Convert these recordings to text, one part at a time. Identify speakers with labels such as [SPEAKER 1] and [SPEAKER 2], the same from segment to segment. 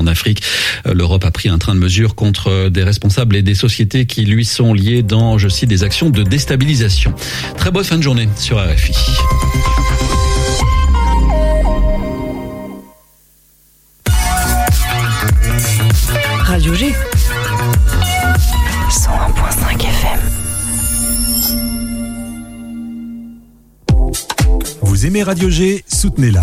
[SPEAKER 1] en Afrique. Euh, L'Europe a pris un train de mesure contre des responsables et des sociétés qui lui sont liés dans, je cite, des actions de déstabilisation. Très bonne fin de journée sur RFI.
[SPEAKER 2] Radio G. 101.5 FM.
[SPEAKER 3] Vous aimez Radio G Soutenez-la.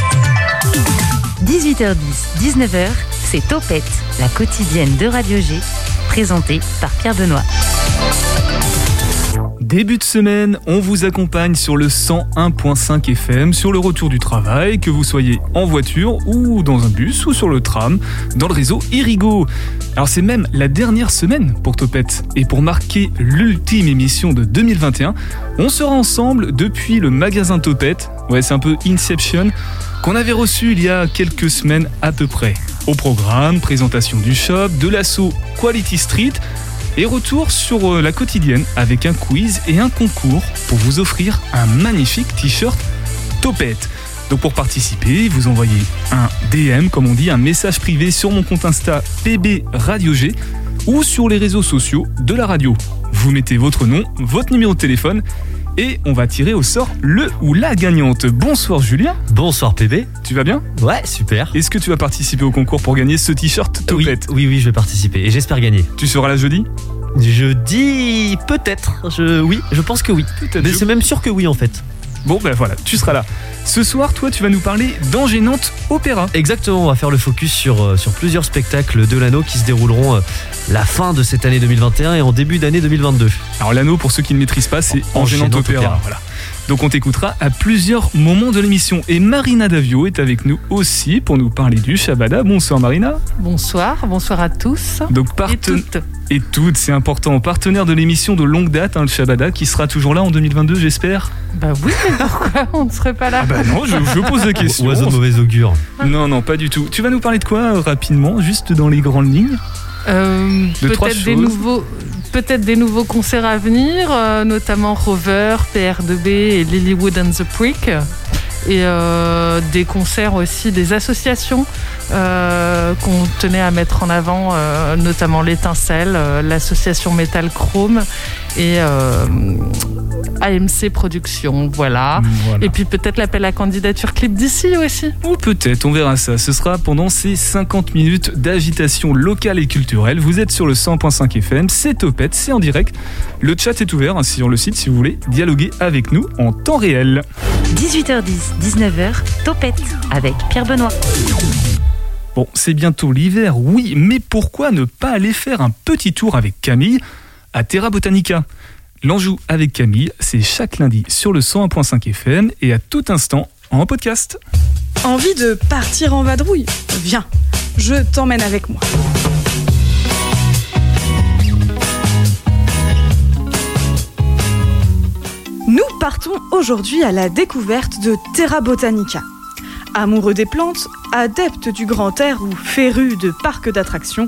[SPEAKER 2] 18h10, 19h, c'est Topette, la quotidienne de Radio G, présentée par Pierre Benoît.
[SPEAKER 4] Début de semaine, on vous accompagne sur le 101.5 FM, sur le retour du travail, que vous soyez en voiture ou dans un bus ou sur le tram, dans le réseau Irigo. Alors c'est même la dernière semaine pour Topette. Et pour marquer l'ultime émission de 2021, on sera ensemble depuis le magasin Topette. Ouais, c'est un peu Inception qu'on avait reçu il y a quelques semaines à peu près. Au programme, présentation du shop, de l'assaut Quality Street et retour sur euh, la quotidienne avec un quiz et un concours pour vous offrir un magnifique t-shirt Topette. Donc pour participer, vous envoyez un DM, comme on dit, un message privé sur mon compte Insta PB Radio G ou sur les réseaux sociaux de la radio. Vous mettez votre nom, votre numéro de téléphone et on va tirer au sort le ou la gagnante. Bonsoir Julien,
[SPEAKER 5] Bonsoir PB.
[SPEAKER 4] tu vas bien
[SPEAKER 5] Ouais, super.
[SPEAKER 4] Est-ce que tu vas participer au concours pour gagner ce t-shirt
[SPEAKER 5] Oui,
[SPEAKER 4] Topette
[SPEAKER 5] oui, oui, je vais participer et j'espère gagner.
[SPEAKER 4] Tu seras là jeudi
[SPEAKER 5] Je dis peut-être. Je, oui, je pense que oui. Mais c'est même sûr que oui en fait.
[SPEAKER 4] Bon ben voilà, tu seras là. Ce soir, toi, tu vas nous parler d'Engénante Opéra.
[SPEAKER 5] Exactement, on va faire le focus sur, euh, sur plusieurs spectacles de l'anneau qui se dérouleront euh, la fin de cette année 2021 et en début d'année 2022.
[SPEAKER 4] Alors l'anneau, pour ceux qui ne maîtrisent pas, c'est Engénante
[SPEAKER 5] Engénante
[SPEAKER 4] Opéra.
[SPEAKER 5] Opéra.
[SPEAKER 4] Voilà. Donc on t'écoutera à plusieurs moments de l'émission. Et Marina Davio est avec nous aussi pour nous parler du Shabada. Bonsoir Marina.
[SPEAKER 6] Bonsoir, bonsoir à tous.
[SPEAKER 4] Donc
[SPEAKER 6] Et
[SPEAKER 4] parten-
[SPEAKER 6] toutes.
[SPEAKER 4] et toutes, c'est important. Partenaire de l'émission de longue date, hein, le Shabada, qui sera toujours là en 2022, j'espère.
[SPEAKER 6] Bah oui, mais pourquoi on ne serait pas là
[SPEAKER 4] Ah bah non, je, je pose la question.
[SPEAKER 5] Oiseau de mauvais augure.
[SPEAKER 4] Non, non, pas du tout. Tu vas nous parler de quoi euh, rapidement, juste dans les grandes lignes?
[SPEAKER 6] Euh,
[SPEAKER 4] De
[SPEAKER 6] Peut-être des
[SPEAKER 4] choses.
[SPEAKER 6] nouveaux. Peut-être des nouveaux concerts à venir, euh, notamment Rover, PR2B et Lilywood and the Prick. Et euh, des concerts aussi, des associations euh, qu'on tenait à mettre en avant, euh, notamment l'Étincelle, euh, l'association Metal Chrome et euh, AMC Productions. Voilà.
[SPEAKER 4] Voilà.
[SPEAKER 6] Et puis peut-être l'appel à candidature clip d'ici aussi.
[SPEAKER 4] Ou peut-être, on verra ça. Ce sera pendant ces 50 minutes d'agitation locale et culturelle. Vous êtes sur le 100.5 FM, c'est Topette, c'est en direct. Le chat est ouvert hein, sur le site si vous voulez dialoguer avec nous en temps réel.
[SPEAKER 2] 18h10, 19h, Topette avec Pierre Benoît.
[SPEAKER 4] Bon, c'est bientôt l'hiver, oui, mais pourquoi ne pas aller faire un petit tour avec Camille à Terra Botanica? L'Anjou avec Camille, c'est chaque lundi sur le 101.5 FM et à tout instant en podcast.
[SPEAKER 7] Envie de partir en vadrouille Viens, je t'emmène avec moi. Nous partons aujourd'hui à la découverte de Terra Botanica. Amoureux des plantes, adeptes du grand air ou férus de parcs d'attractions,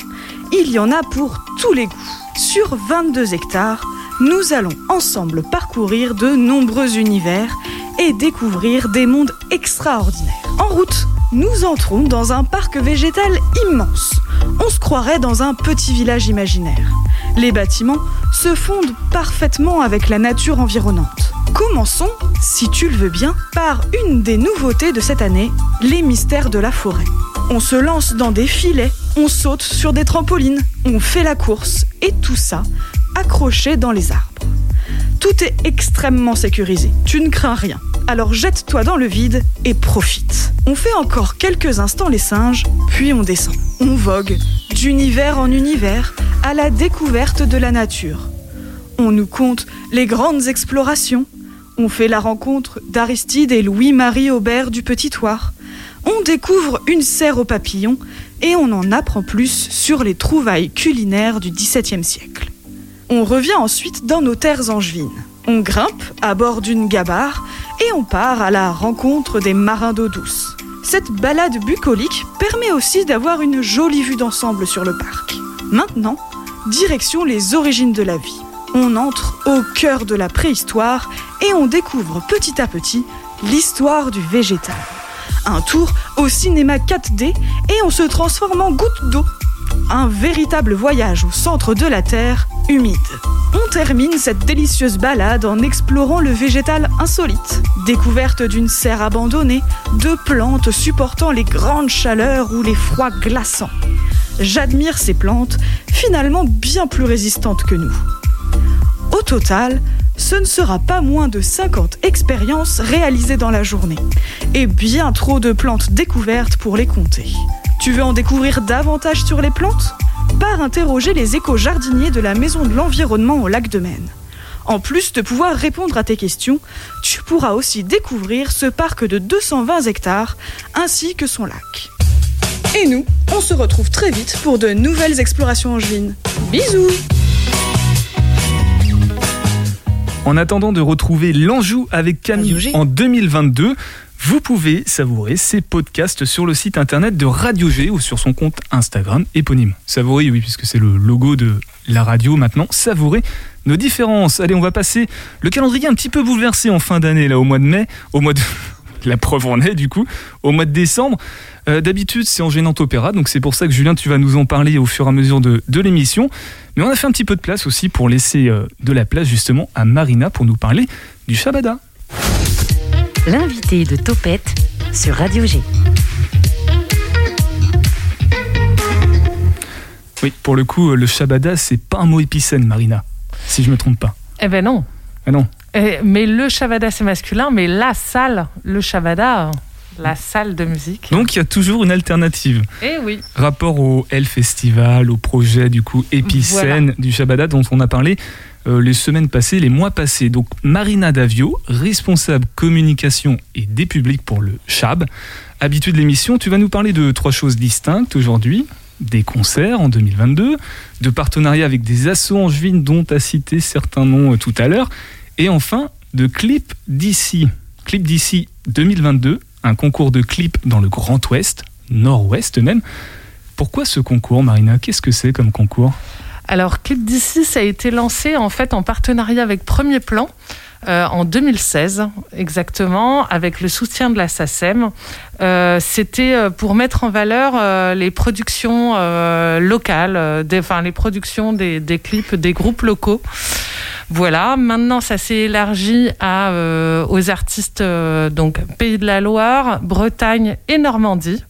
[SPEAKER 7] il y en a pour tous les goûts. Sur 22 hectares, nous allons ensemble parcourir de nombreux univers et découvrir des mondes extraordinaires. En route, nous entrons dans un parc végétal immense. On se croirait dans un petit village imaginaire. Les bâtiments se fondent parfaitement avec la nature environnante. Commençons, si tu le veux bien, par une des nouveautés de cette année, les mystères de la forêt. On se lance dans des filets, on saute sur des trampolines, on fait la course, et tout ça accroché dans les arbres. Tout est extrêmement sécurisé, tu ne crains rien. Alors jette-toi dans le vide et profite. On fait encore quelques instants les singes, puis on descend. On vogue d'univers en univers à la découverte de la nature. On nous conte les grandes explorations. On fait la rencontre d'Aristide et Louis-Marie Aubert du Petit Thouars. On découvre une serre aux papillons et on en apprend plus sur les trouvailles culinaires du XVIIe siècle. On revient ensuite dans nos terres angevines. On grimpe à bord d'une gabarre et on part à la rencontre des marins d'eau douce. Cette balade bucolique permet aussi d'avoir une jolie vue d'ensemble sur le parc. Maintenant, direction les origines de la vie. On entre au cœur de la préhistoire et on découvre petit à petit l'histoire du végétal. Un tour au cinéma 4D et on se transforme en goutte d'eau. Un véritable voyage au centre de la Terre, humide. On termine cette délicieuse balade en explorant le végétal insolite. Découverte d'une serre abandonnée, de plantes supportant les grandes chaleurs ou les froids glaçants. J'admire ces plantes, finalement bien plus résistantes que nous. Au total, ce ne sera pas moins de 50 expériences réalisées dans la journée. Et bien trop de plantes découvertes pour les compter. Tu veux en découvrir davantage sur les plantes? Pars interroger les éco-jardiniers de la Maison de l'Environnement au lac de Maine. En plus de pouvoir répondre à tes questions, tu pourras aussi découvrir ce parc de 220 hectares ainsi que son lac. Et nous, on se retrouve très vite pour de nouvelles explorations angevines. Bisous
[SPEAKER 4] En attendant de retrouver l'Anjou avec Camille en 2022, vous pouvez savourer ces podcasts sur le site internet de Radio G ou sur son compte Instagram éponyme. Savourer, oui, puisque c'est le logo de la radio maintenant. Savourer nos différences. Allez, on va passer le calendrier un petit peu bouleversé en fin d'année, là, au mois de mai, au mois de. La preuve en est, du coup, au mois de décembre. Euh, D'habitude, c'est en gênant opéra, donc c'est pour ça que Julien, tu vas nous en parler au fur et à mesure de, l'émission. Mais on a fait un petit peu de place aussi pour laisser euh, de la place justement à Marina pour nous parler du Shabada.
[SPEAKER 2] L'invité de Topette sur Radio G.
[SPEAKER 4] Oui, pour le coup, euh, le Shabada, c'est pas un mot épicène, Marina, si je me trompe pas.
[SPEAKER 6] Eh ben non.
[SPEAKER 4] Ah non.
[SPEAKER 6] Eh, mais le Shabada, c'est masculin, mais la salle, le Shabada, la salle de musique.
[SPEAKER 4] Donc il y a toujours une alternative.
[SPEAKER 6] Eh oui.
[SPEAKER 4] Rapport au L Festival, au projet du coup épicène du Shabada dont on a parlé euh, les semaines passées, les mois passés. Donc Marina Davio, responsable communication et des publics pour le Chab. Habitude de l'émission, tu vas nous parler de trois choses distinctes aujourd'hui. Des concerts en 2022, de partenariats avec des assos angevines dont tu as cité certains noms euh, tout à l'heure, et enfin de clips d'ici. Clip d'ici 2022, un concours de clips dans le Grand Ouest, Nord-Ouest même. Pourquoi ce concours, Marina? Qu'est-ce que c'est comme concours?
[SPEAKER 6] Alors, Clip d'ici, ça a été lancé en fait en partenariat avec Premier Plan. euh, en 2016, exactement, avec le soutien de la SACEM. Euh, C'était euh, pour mettre en valeur les productions locales, enfin les productions des, clips des groupes locaux. Voilà, maintenant ça s'est élargi aux artistes donc Pays de la Loire, Bretagne et Normandie.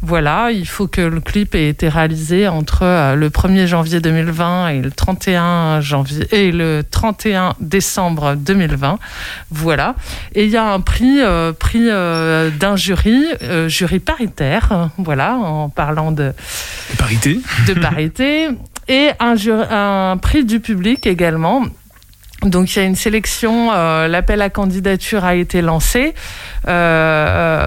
[SPEAKER 6] Voilà, il faut que le clip ait été réalisé entre euh, le 1er janvier 2020 et le 31 janvier et le 31 décembre 2020. Voilà. Et il y a un prix, euh, prix euh, d'un jury, euh, jury paritaire. Voilà, en parlant de,
[SPEAKER 4] Parité
[SPEAKER 6] de parité et un, un prix du public également. Donc il y a une sélection, euh, l'appel à candidature a été lancé. Euh,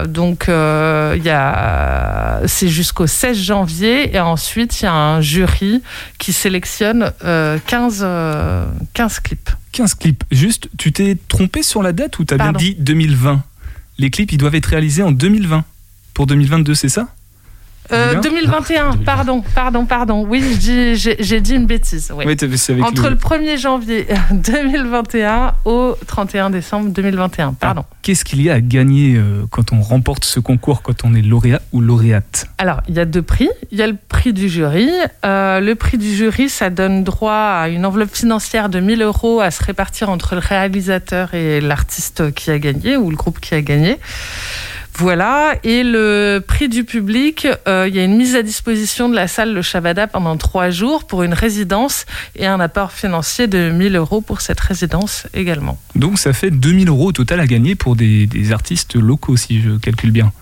[SPEAKER 6] euh, donc euh, il y a, c'est jusqu'au 16 janvier et ensuite il y a un jury qui sélectionne euh, 15, euh, 15 clips.
[SPEAKER 4] 15 clips. Juste, tu t'es trompé sur la date ou t'as bien dit 2020 Les clips, ils doivent être réalisés en 2020. Pour 2022, c'est ça?
[SPEAKER 6] Euh,
[SPEAKER 4] Julien
[SPEAKER 6] 2021, pardon, pardon, pardon. Oui, j'ai dit une bêtise. oui.
[SPEAKER 4] Oui,
[SPEAKER 6] Entre
[SPEAKER 4] le-
[SPEAKER 6] le 1er janvier 2021 au 31 décembre 2021. Pardon.
[SPEAKER 4] Qu'est-ce qu'il y a à gagner euh, quand on remporte ce concours, quand on est lauréat ou lauréate?
[SPEAKER 6] Alors, il y a deux prix. Il y a le prix du jury. Euh, le prix du jury, ça donne droit à une enveloppe financière de 1000 euros à se répartir entre le réalisateur et l'artiste qui a gagné ou le groupe qui a gagné. Voilà. Et le prix du public, euh, il y a une mise à disposition de la salle Le Shabada pendant trois jours pour une résidence et un apport financier de 1000 euros pour cette résidence également.
[SPEAKER 4] Donc ça fait 2000 euros au total à gagner pour des, des artistes locaux, si je calcule bien.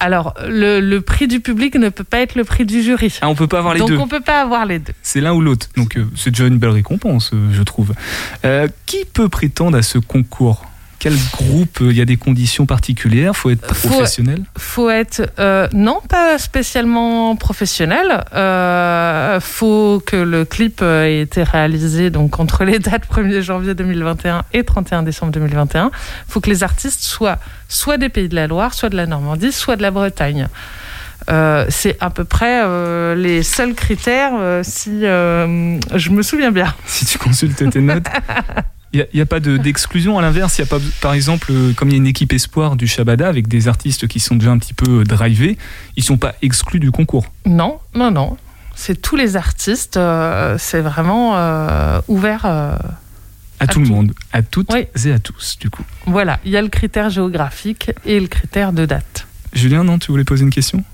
[SPEAKER 6] Alors, le, le prix du public ne peut pas être le prix du jury.
[SPEAKER 4] Ah, on peut pas avoir les
[SPEAKER 6] Donc,
[SPEAKER 4] deux.
[SPEAKER 6] on peut pas avoir les deux.
[SPEAKER 4] C'est l'un ou l'autre. Donc euh, c'est déjà une belle récompense, euh, je trouve. Euh, qui peut prétendre à ce concours? Quel groupe euh, Il y a des conditions particulières? Faut être
[SPEAKER 6] Faut-
[SPEAKER 4] professionnel?
[SPEAKER 6] Faut être euh, non pas spécialement professionnel. Euh, faut que le clip euh, ait été réalisé donc entre les dates 1er janvier 2021 et 31 décembre 2021. Faut que les artistes soient soit des pays de la Loire, soit de la Normandie, soit de la Bretagne. Euh, c'est à peu près euh, les seuls critères euh, si je me souviens bien.
[SPEAKER 4] Si tu consultes tes notes. Il n'y a, pas de- d'exclusion à l'inverse. Il y a pas, par exemple, euh, comme il y a une équipe espoir du Shabada avec des artistes qui sont déjà un petit peu euh, drivés, ils sont pas exclus du concours.
[SPEAKER 6] Non, non, non. C'est tous les artistes. euh, c'est vraiment euh, ouvert. euh,
[SPEAKER 4] À, tout, le monde, à toutes
[SPEAKER 6] Oui.
[SPEAKER 4] et à tous, du coup.
[SPEAKER 6] Voilà, il y a le critère géographique et le critère de date.
[SPEAKER 4] Julien, non, tu voulais poser une question?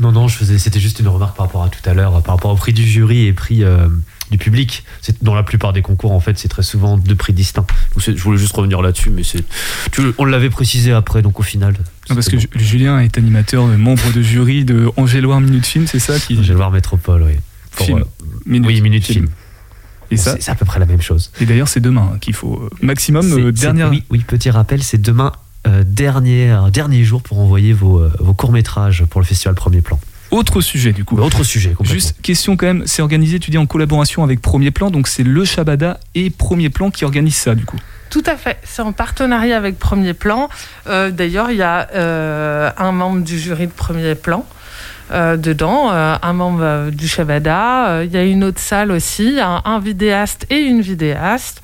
[SPEAKER 5] Non, non, je faisais, c'était juste une remarque par rapport à tout à l'heure, par rapport au prix du jury et prix euh, du public. C'est dans la plupart des concours, en fait, c'est très souvent deux prix distincts. Donc, Je voulais juste revenir là-dessus, mais c'est, on l'avait précisé après, donc au final.
[SPEAKER 4] Non, Parce que Julien est animateur, euh, membre de jury de Angéloire Minute Film, c'est ça qui
[SPEAKER 5] voir Métropole, oui. Pour,
[SPEAKER 4] Film.
[SPEAKER 5] euh,
[SPEAKER 4] Minute,
[SPEAKER 5] oui, minute film.
[SPEAKER 4] Et ça,
[SPEAKER 5] c'est, à peu près la même chose.
[SPEAKER 4] et d'ailleurs, c'est demain hein, qu'il faut euh, maximum euh, dernière.
[SPEAKER 5] oui, oui, petit rappel, c'est demain. euh, dernier, dernier jour pour envoyer vos, vos courts-métrages pour le festival Premier Plan.
[SPEAKER 4] Autre sujet du coup.
[SPEAKER 5] Autre sujet.
[SPEAKER 4] Juste question quand même, c'est organisé, tu dis en collaboration avec Premier Plan, donc c'est le Shabada et Premier Plan qui organisent ça du coup.
[SPEAKER 6] Tout à fait, c'est en partenariat avec Premier Plan. Euh, D'ailleurs, il y a euh, un membre du jury de Premier Plan. euh, dedans, euh, un membre euh, du Shabada, euh, il y a une autre salle aussi, un, un vidéaste et une vidéaste,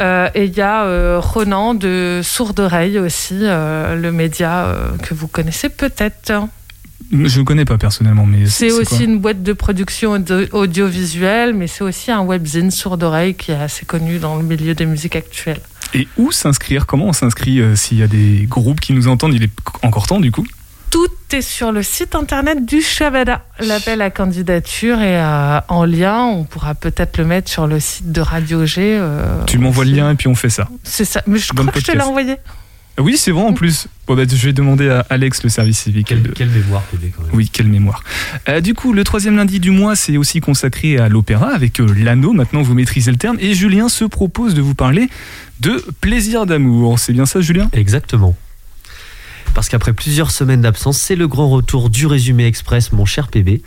[SPEAKER 6] Euh, et il y a euh, Ronan de Sourde Oreille aussi, euh, le média euh, que vous connaissez peut-être.
[SPEAKER 4] Je ne connais pas personnellement, mais
[SPEAKER 6] C'est aussi une boîte de production audio- audiovisuelle, mais c'est aussi un webzine Sourde Oreille qui est assez connu dans le milieu des musiques actuelles.
[SPEAKER 4] Et où s'inscrire? Comment on s'inscrit euh, s'il y a des groupes qui nous entendent? Il est encore temps du coup
[SPEAKER 6] Tout est sur le site internet du Shabada. L'appel à candidature est euh, en lien. On pourra peut-être le mettre sur le site de Radio G. euh,
[SPEAKER 4] Tu m'envoies le lien et puis on fait ça.
[SPEAKER 6] C'est ça. Mais je crois que je te l'ai envoyé.
[SPEAKER 4] Oui, c'est vrai en plus. Bon, bah, je vais demander à Alex, le service civique.
[SPEAKER 5] Quelle, quelle mémoire, quand même.
[SPEAKER 4] Oui, quelle mémoire. Euh, du coup, le troisième lundi du mois, c'est aussi consacré à l'opéra avec euh, l'anneau. Maintenant, vous maîtrisez le terme. Et Julien se propose de vous parler de plaisir d'amour. C'est bien ça, Julien?
[SPEAKER 5] Exactement. Parce qu'après plusieurs semaines d'absence, c'est le grand retour du résumé express, mon cher PB.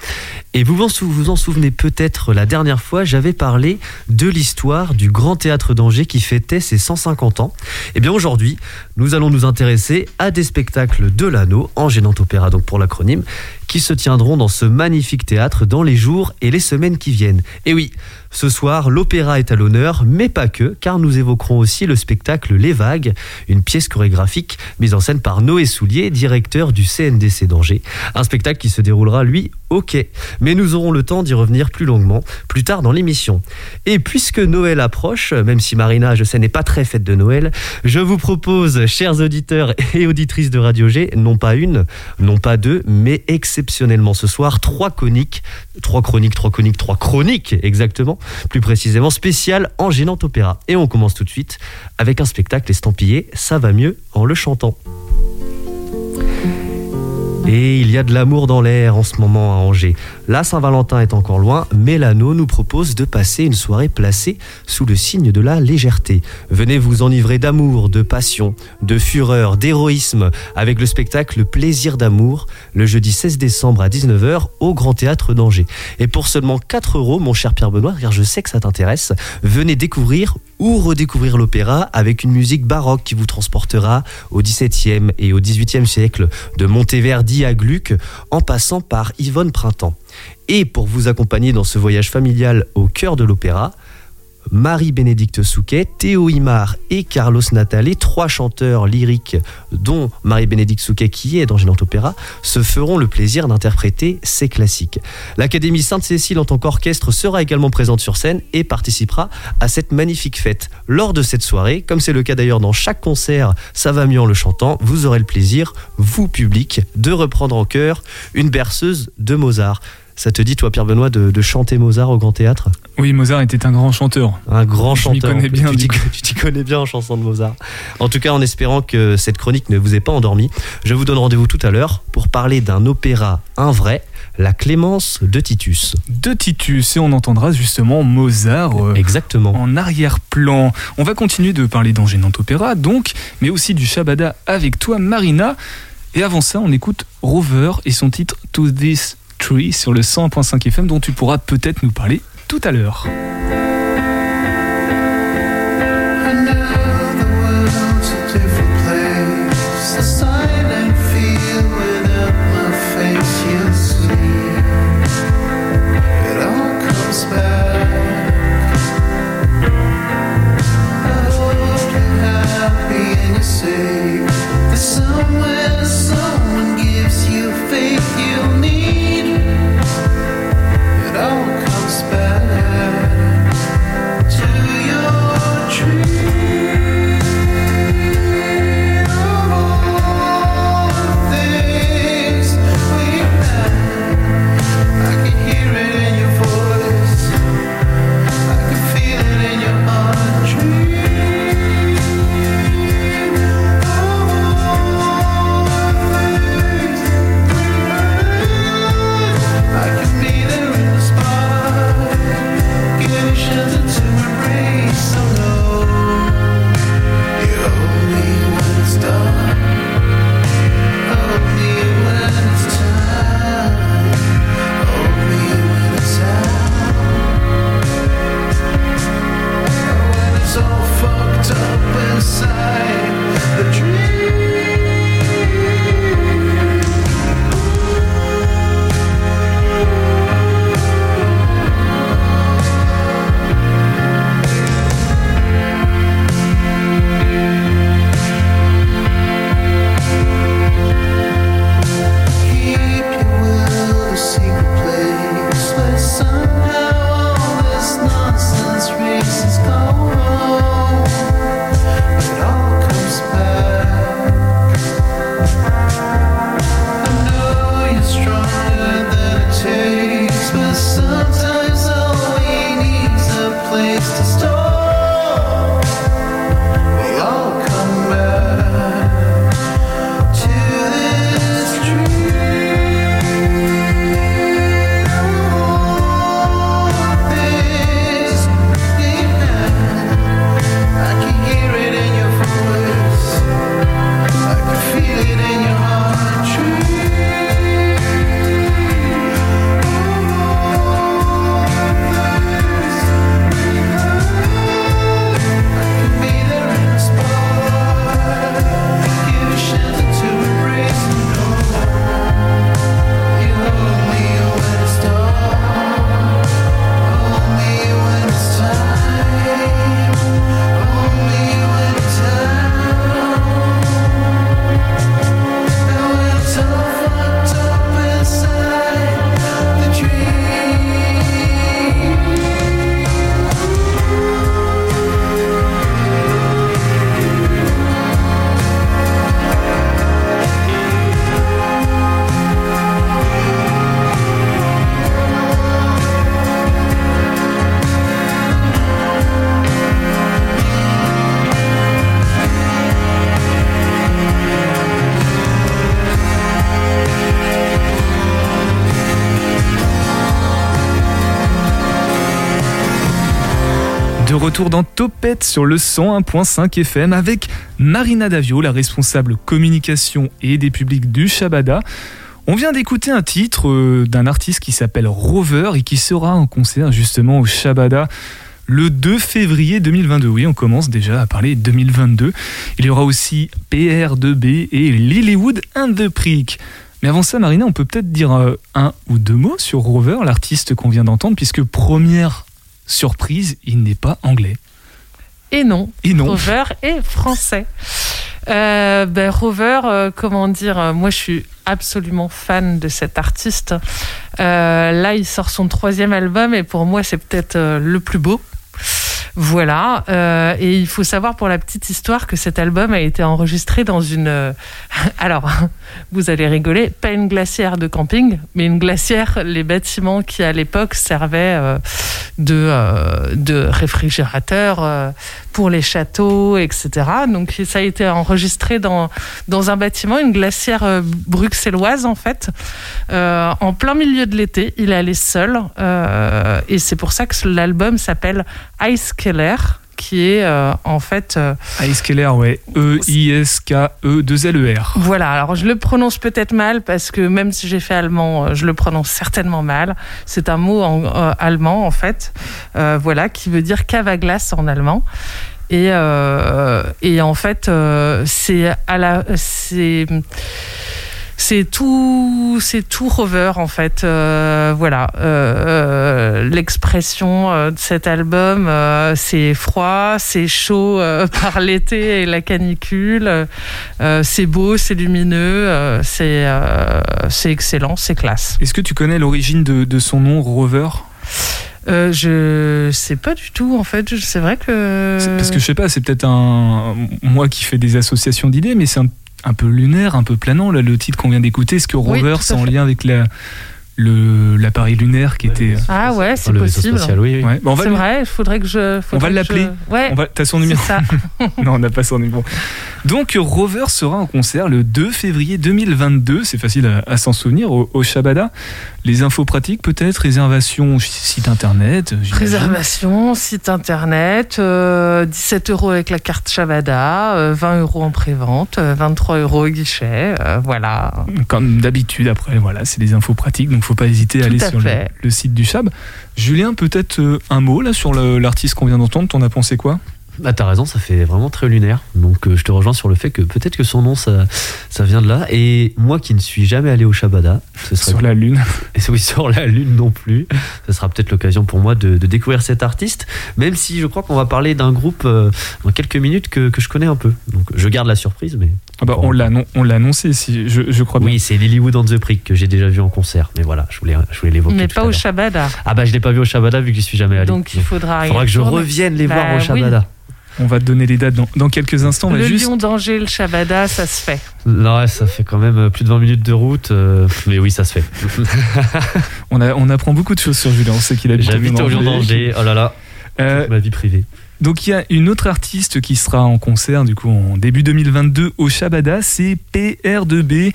[SPEAKER 5] Et vous vous en souvenez peut-être, la dernière fois, j'avais parlé de l'histoire du Grand Théâtre d'Angers qui fêtait ses 150 ans. Et bien aujourd'hui, nous allons nous intéresser à des spectacles de l'anneau, en gênant opéra donc pour l'acronyme, qui se tiendront dans ce magnifique théâtre dans les jours et les semaines qui viennent. Et oui, ce soir, l'opéra est à l'honneur, mais pas que, car nous évoquerons aussi le spectacle Les Vagues, une pièce chorégraphique mise en scène par Noé Soulier, directeur du CNDC d'Angers. Un spectacle qui se déroulera, lui, quai. Mais nous aurons le temps d'y revenir plus longuement, plus tard dans l'émission. Et puisque Noël approche, même si Marina, je sais, n'est pas très faite de Noël, je vous propose, chers auditeurs et auditrices de Radio G, non pas une, non pas deux, mais exceptionnellement ce soir, trois coniques, trois chroniques, trois coniques, trois chroniques, exactement, plus précisément spécial en gênant opéra. Et on commence tout de suite avec un spectacle estampillé Ça va mieux en le chantant. Et il y a de l'amour dans l'air en ce moment à Angers. La Saint-Valentin est encore loin, mais l'anneau nous propose de passer une soirée placée sous le signe de la légèreté. Venez vous enivrer d'amour, de passion, de fureur, d'héroïsme avec le spectacle Plaisir d'amour le jeudi 16 décembre à 19h au Grand Théâtre d'Angers. Et pour seulement 4 euros, mon cher Pierre Benoît, car je sais que ça t'intéresse, venez découvrir ou redécouvrir l'opéra avec une musique baroque qui vous transportera au XVIIe et au XVIIIe siècle, de Monteverdi à Gluck, en passant par Yvonne Printemps. Et pour vous accompagner dans ce voyage familial au cœur de l'opéra, Marie-Bénédicte Souquet, Théo Imar et Carlos Natale, trois chanteurs lyriques dont Marie-Bénédicte Souquet qui est dans Gênant Opéra, se feront le plaisir d'interpréter ces classiques. L'Académie Sainte-Cécile en tant qu'orchestre sera également présente sur scène et participera à cette magnifique fête. Lors de cette soirée, comme c'est le cas d'ailleurs dans chaque concert, ça va mieux en le chantant, vous aurez le plaisir, vous public, de reprendre en chœur une berceuse de Mozart. Ça te dit, toi, Pierre Benoît, de, de chanter Mozart au Grand Théâtre
[SPEAKER 8] Oui, Mozart était un grand chanteur.
[SPEAKER 5] Un grand
[SPEAKER 8] Je
[SPEAKER 5] chanteur.
[SPEAKER 8] connais bien,
[SPEAKER 5] Tu t'y, connais bien en chanson de Mozart. En tout cas, en espérant que cette chronique ne vous ait pas endormi, je vous donne rendez-vous tout à l'heure pour parler d'un opéra, un vrai, La Clémence de Titus.
[SPEAKER 8] De Titus, et on entendra justement Mozart. euh,
[SPEAKER 5] Exactement.
[SPEAKER 8] en arrière-plan. On va continuer de parler d'Angénant Opéra, donc, mais aussi du Shabada avec toi, Marina. Et avant ça, on écoute Rover et son titre To This Sur le 101.5 FM, dont tu pourras peut-être nous parler tout à l'heure. Retour dans Topette sur le 101.5 FM avec Marina Davio, la responsable communication et des publics du Shabada. On vient d'écouter un titre euh, d'un artiste qui s'appelle Rover et qui sera en concert justement au Shabada le 2 février 2022. Oui, on commence déjà à parler 2022. Il y aura aussi PR2B et Lilywood and the Prick. Mais avant ça, Marina, on peut peut-être dire euh, un ou deux mots sur Rover, l'artiste qu'on vient d'entendre, puisque première surprise, il n'est pas anglais.
[SPEAKER 6] Et non,
[SPEAKER 8] Et non.
[SPEAKER 6] Rover est français. Euh, ben, Rover, euh, comment dire, euh, moi je suis absolument fan de cet artiste. Là, il sort son troisième album et pour moi c'est peut-être le plus beau. Voilà. euh, et il faut savoir pour la petite histoire que cet album a été enregistré dans une. euh, Alors, vous allez rigoler, pas une glacière de camping, mais une glacière, les bâtiments qui à l'époque servaient euh, de, de réfrigérateur pour les châteaux, etc. Donc ça a été enregistré dans, dans un bâtiment, une glacière bruxelloise en fait, en plein milieu de l'été. Il est allé seul et c'est pour ça que l'album s'appelle Ice Keller qui est euh, en fait euh,
[SPEAKER 4] Ice Keller, ouais. E E-I-S-K-E-2-L-E-R.
[SPEAKER 6] voilà, alors je le prononce peut-être mal parce que même si j'ai fait allemand, euh, je le prononce certainement mal. C'est un mot en, euh, allemand en fait, voilà, qui veut dire cave à glace en allemand. Et, et en fait, c'est à la, c'est c'est tout, c'est tout rover en fait. Euh, voilà, Euh, euh, l'expression de cet album, c'est froid, c'est chaud par l'été et la canicule. C'est beau, c'est lumineux, c'est c'est excellent, c'est classe.
[SPEAKER 4] Est-ce que tu connais l'origine de, de son nom, Rover?
[SPEAKER 6] Euh, je sais pas du tout en fait. C'est vrai que
[SPEAKER 4] C'est- Parce que je sais pas, c'est peut-être un. Moi qui fais des associations d'idées, mais c'est un, un peu lunaire, un peu planant, là, le titre qu'on vient d'écouter. Est-ce que Rover, c'est en lien avec la. Le- L'appareil lunaire qui était.
[SPEAKER 6] ah ouais, c'est
[SPEAKER 5] le vaisseau
[SPEAKER 6] possible.
[SPEAKER 5] spatial, oui.
[SPEAKER 4] Ouais. Bah,
[SPEAKER 6] C'est vrai. Il faudrait que je.
[SPEAKER 4] On va l'appeler.
[SPEAKER 6] je- Ouais.
[SPEAKER 4] On va, t'as son
[SPEAKER 6] c'est
[SPEAKER 4] numéro
[SPEAKER 6] ça.
[SPEAKER 4] Non, on n'a pas son numéro. Donc, Rover sera en concert le 2 février 2022. C'est facile à, à s'en souvenir, au, au Shabada. Les infos pratiques, peut-être Réservation site internet j'imagine.
[SPEAKER 6] Réservation, site internet, euh, 17 euros avec la carte Shabada, euh, 20 euros en prévente, euh, 23 euros au guichet, euh, voilà.
[SPEAKER 4] Comme d'habitude, après, voilà, c'est des infos pratiques, donc faut pas hésiter à
[SPEAKER 6] Tout
[SPEAKER 4] aller
[SPEAKER 6] à
[SPEAKER 4] sur le, site du Chab. Julien, peut-être euh, un mot là sur l'artiste qu'on vient d'entendre. T'en as pensé quoi?
[SPEAKER 5] Bah t'as raison, ça fait vraiment très lunaire. Donc euh, je te rejoins sur le fait que peut-être que son nom ça, ça vient de là. Et moi qui ne suis jamais allé au Shabada, ce serait
[SPEAKER 4] Sur la Lune.
[SPEAKER 5] et oui sur la lune non plus, ce sera peut-être l'occasion pour moi de, de découvrir cet artiste. Même si je crois qu'on va parler d'un groupe euh, dans quelques minutes que, que je connais un peu. Donc je garde la surprise, mais
[SPEAKER 4] Ah bah, on l'a on l'a annoncé, si, je, je crois bien.
[SPEAKER 5] oui c'est Lilywood on the Prick que j'ai déjà vu en concert. Mais voilà, je voulais je voulais l'évoquer.
[SPEAKER 6] Mais
[SPEAKER 5] tout
[SPEAKER 6] pas
[SPEAKER 5] à
[SPEAKER 6] au. Shabada.
[SPEAKER 5] Ah bah je l'ai pas vu au Shabada vu que j'y suis jamais allé.
[SPEAKER 6] Donc il faudra. y
[SPEAKER 5] faudra que je revienne les
[SPEAKER 6] Bah
[SPEAKER 5] voir au
[SPEAKER 6] oui.
[SPEAKER 5] Shabada.
[SPEAKER 4] On va te donner les dates dans, dans quelques instants.
[SPEAKER 6] Le
[SPEAKER 4] juste
[SPEAKER 6] lion d'Angers, le Shabada, ça se fait.
[SPEAKER 5] Non, ouais, ça fait quand même euh, plus de 20 minutes de route. euh, mais oui, ça se fait.
[SPEAKER 4] On, a- on apprend beaucoup de choses sur Julien. On sait qu'il habite
[SPEAKER 5] J'habite au Lion d'Angers. Oh là là,
[SPEAKER 4] Euh,
[SPEAKER 5] ma vie privée.
[SPEAKER 4] Donc il y a une autre artiste qui sera en concert du coup en début 2022 au Shabada, c'est PR2B,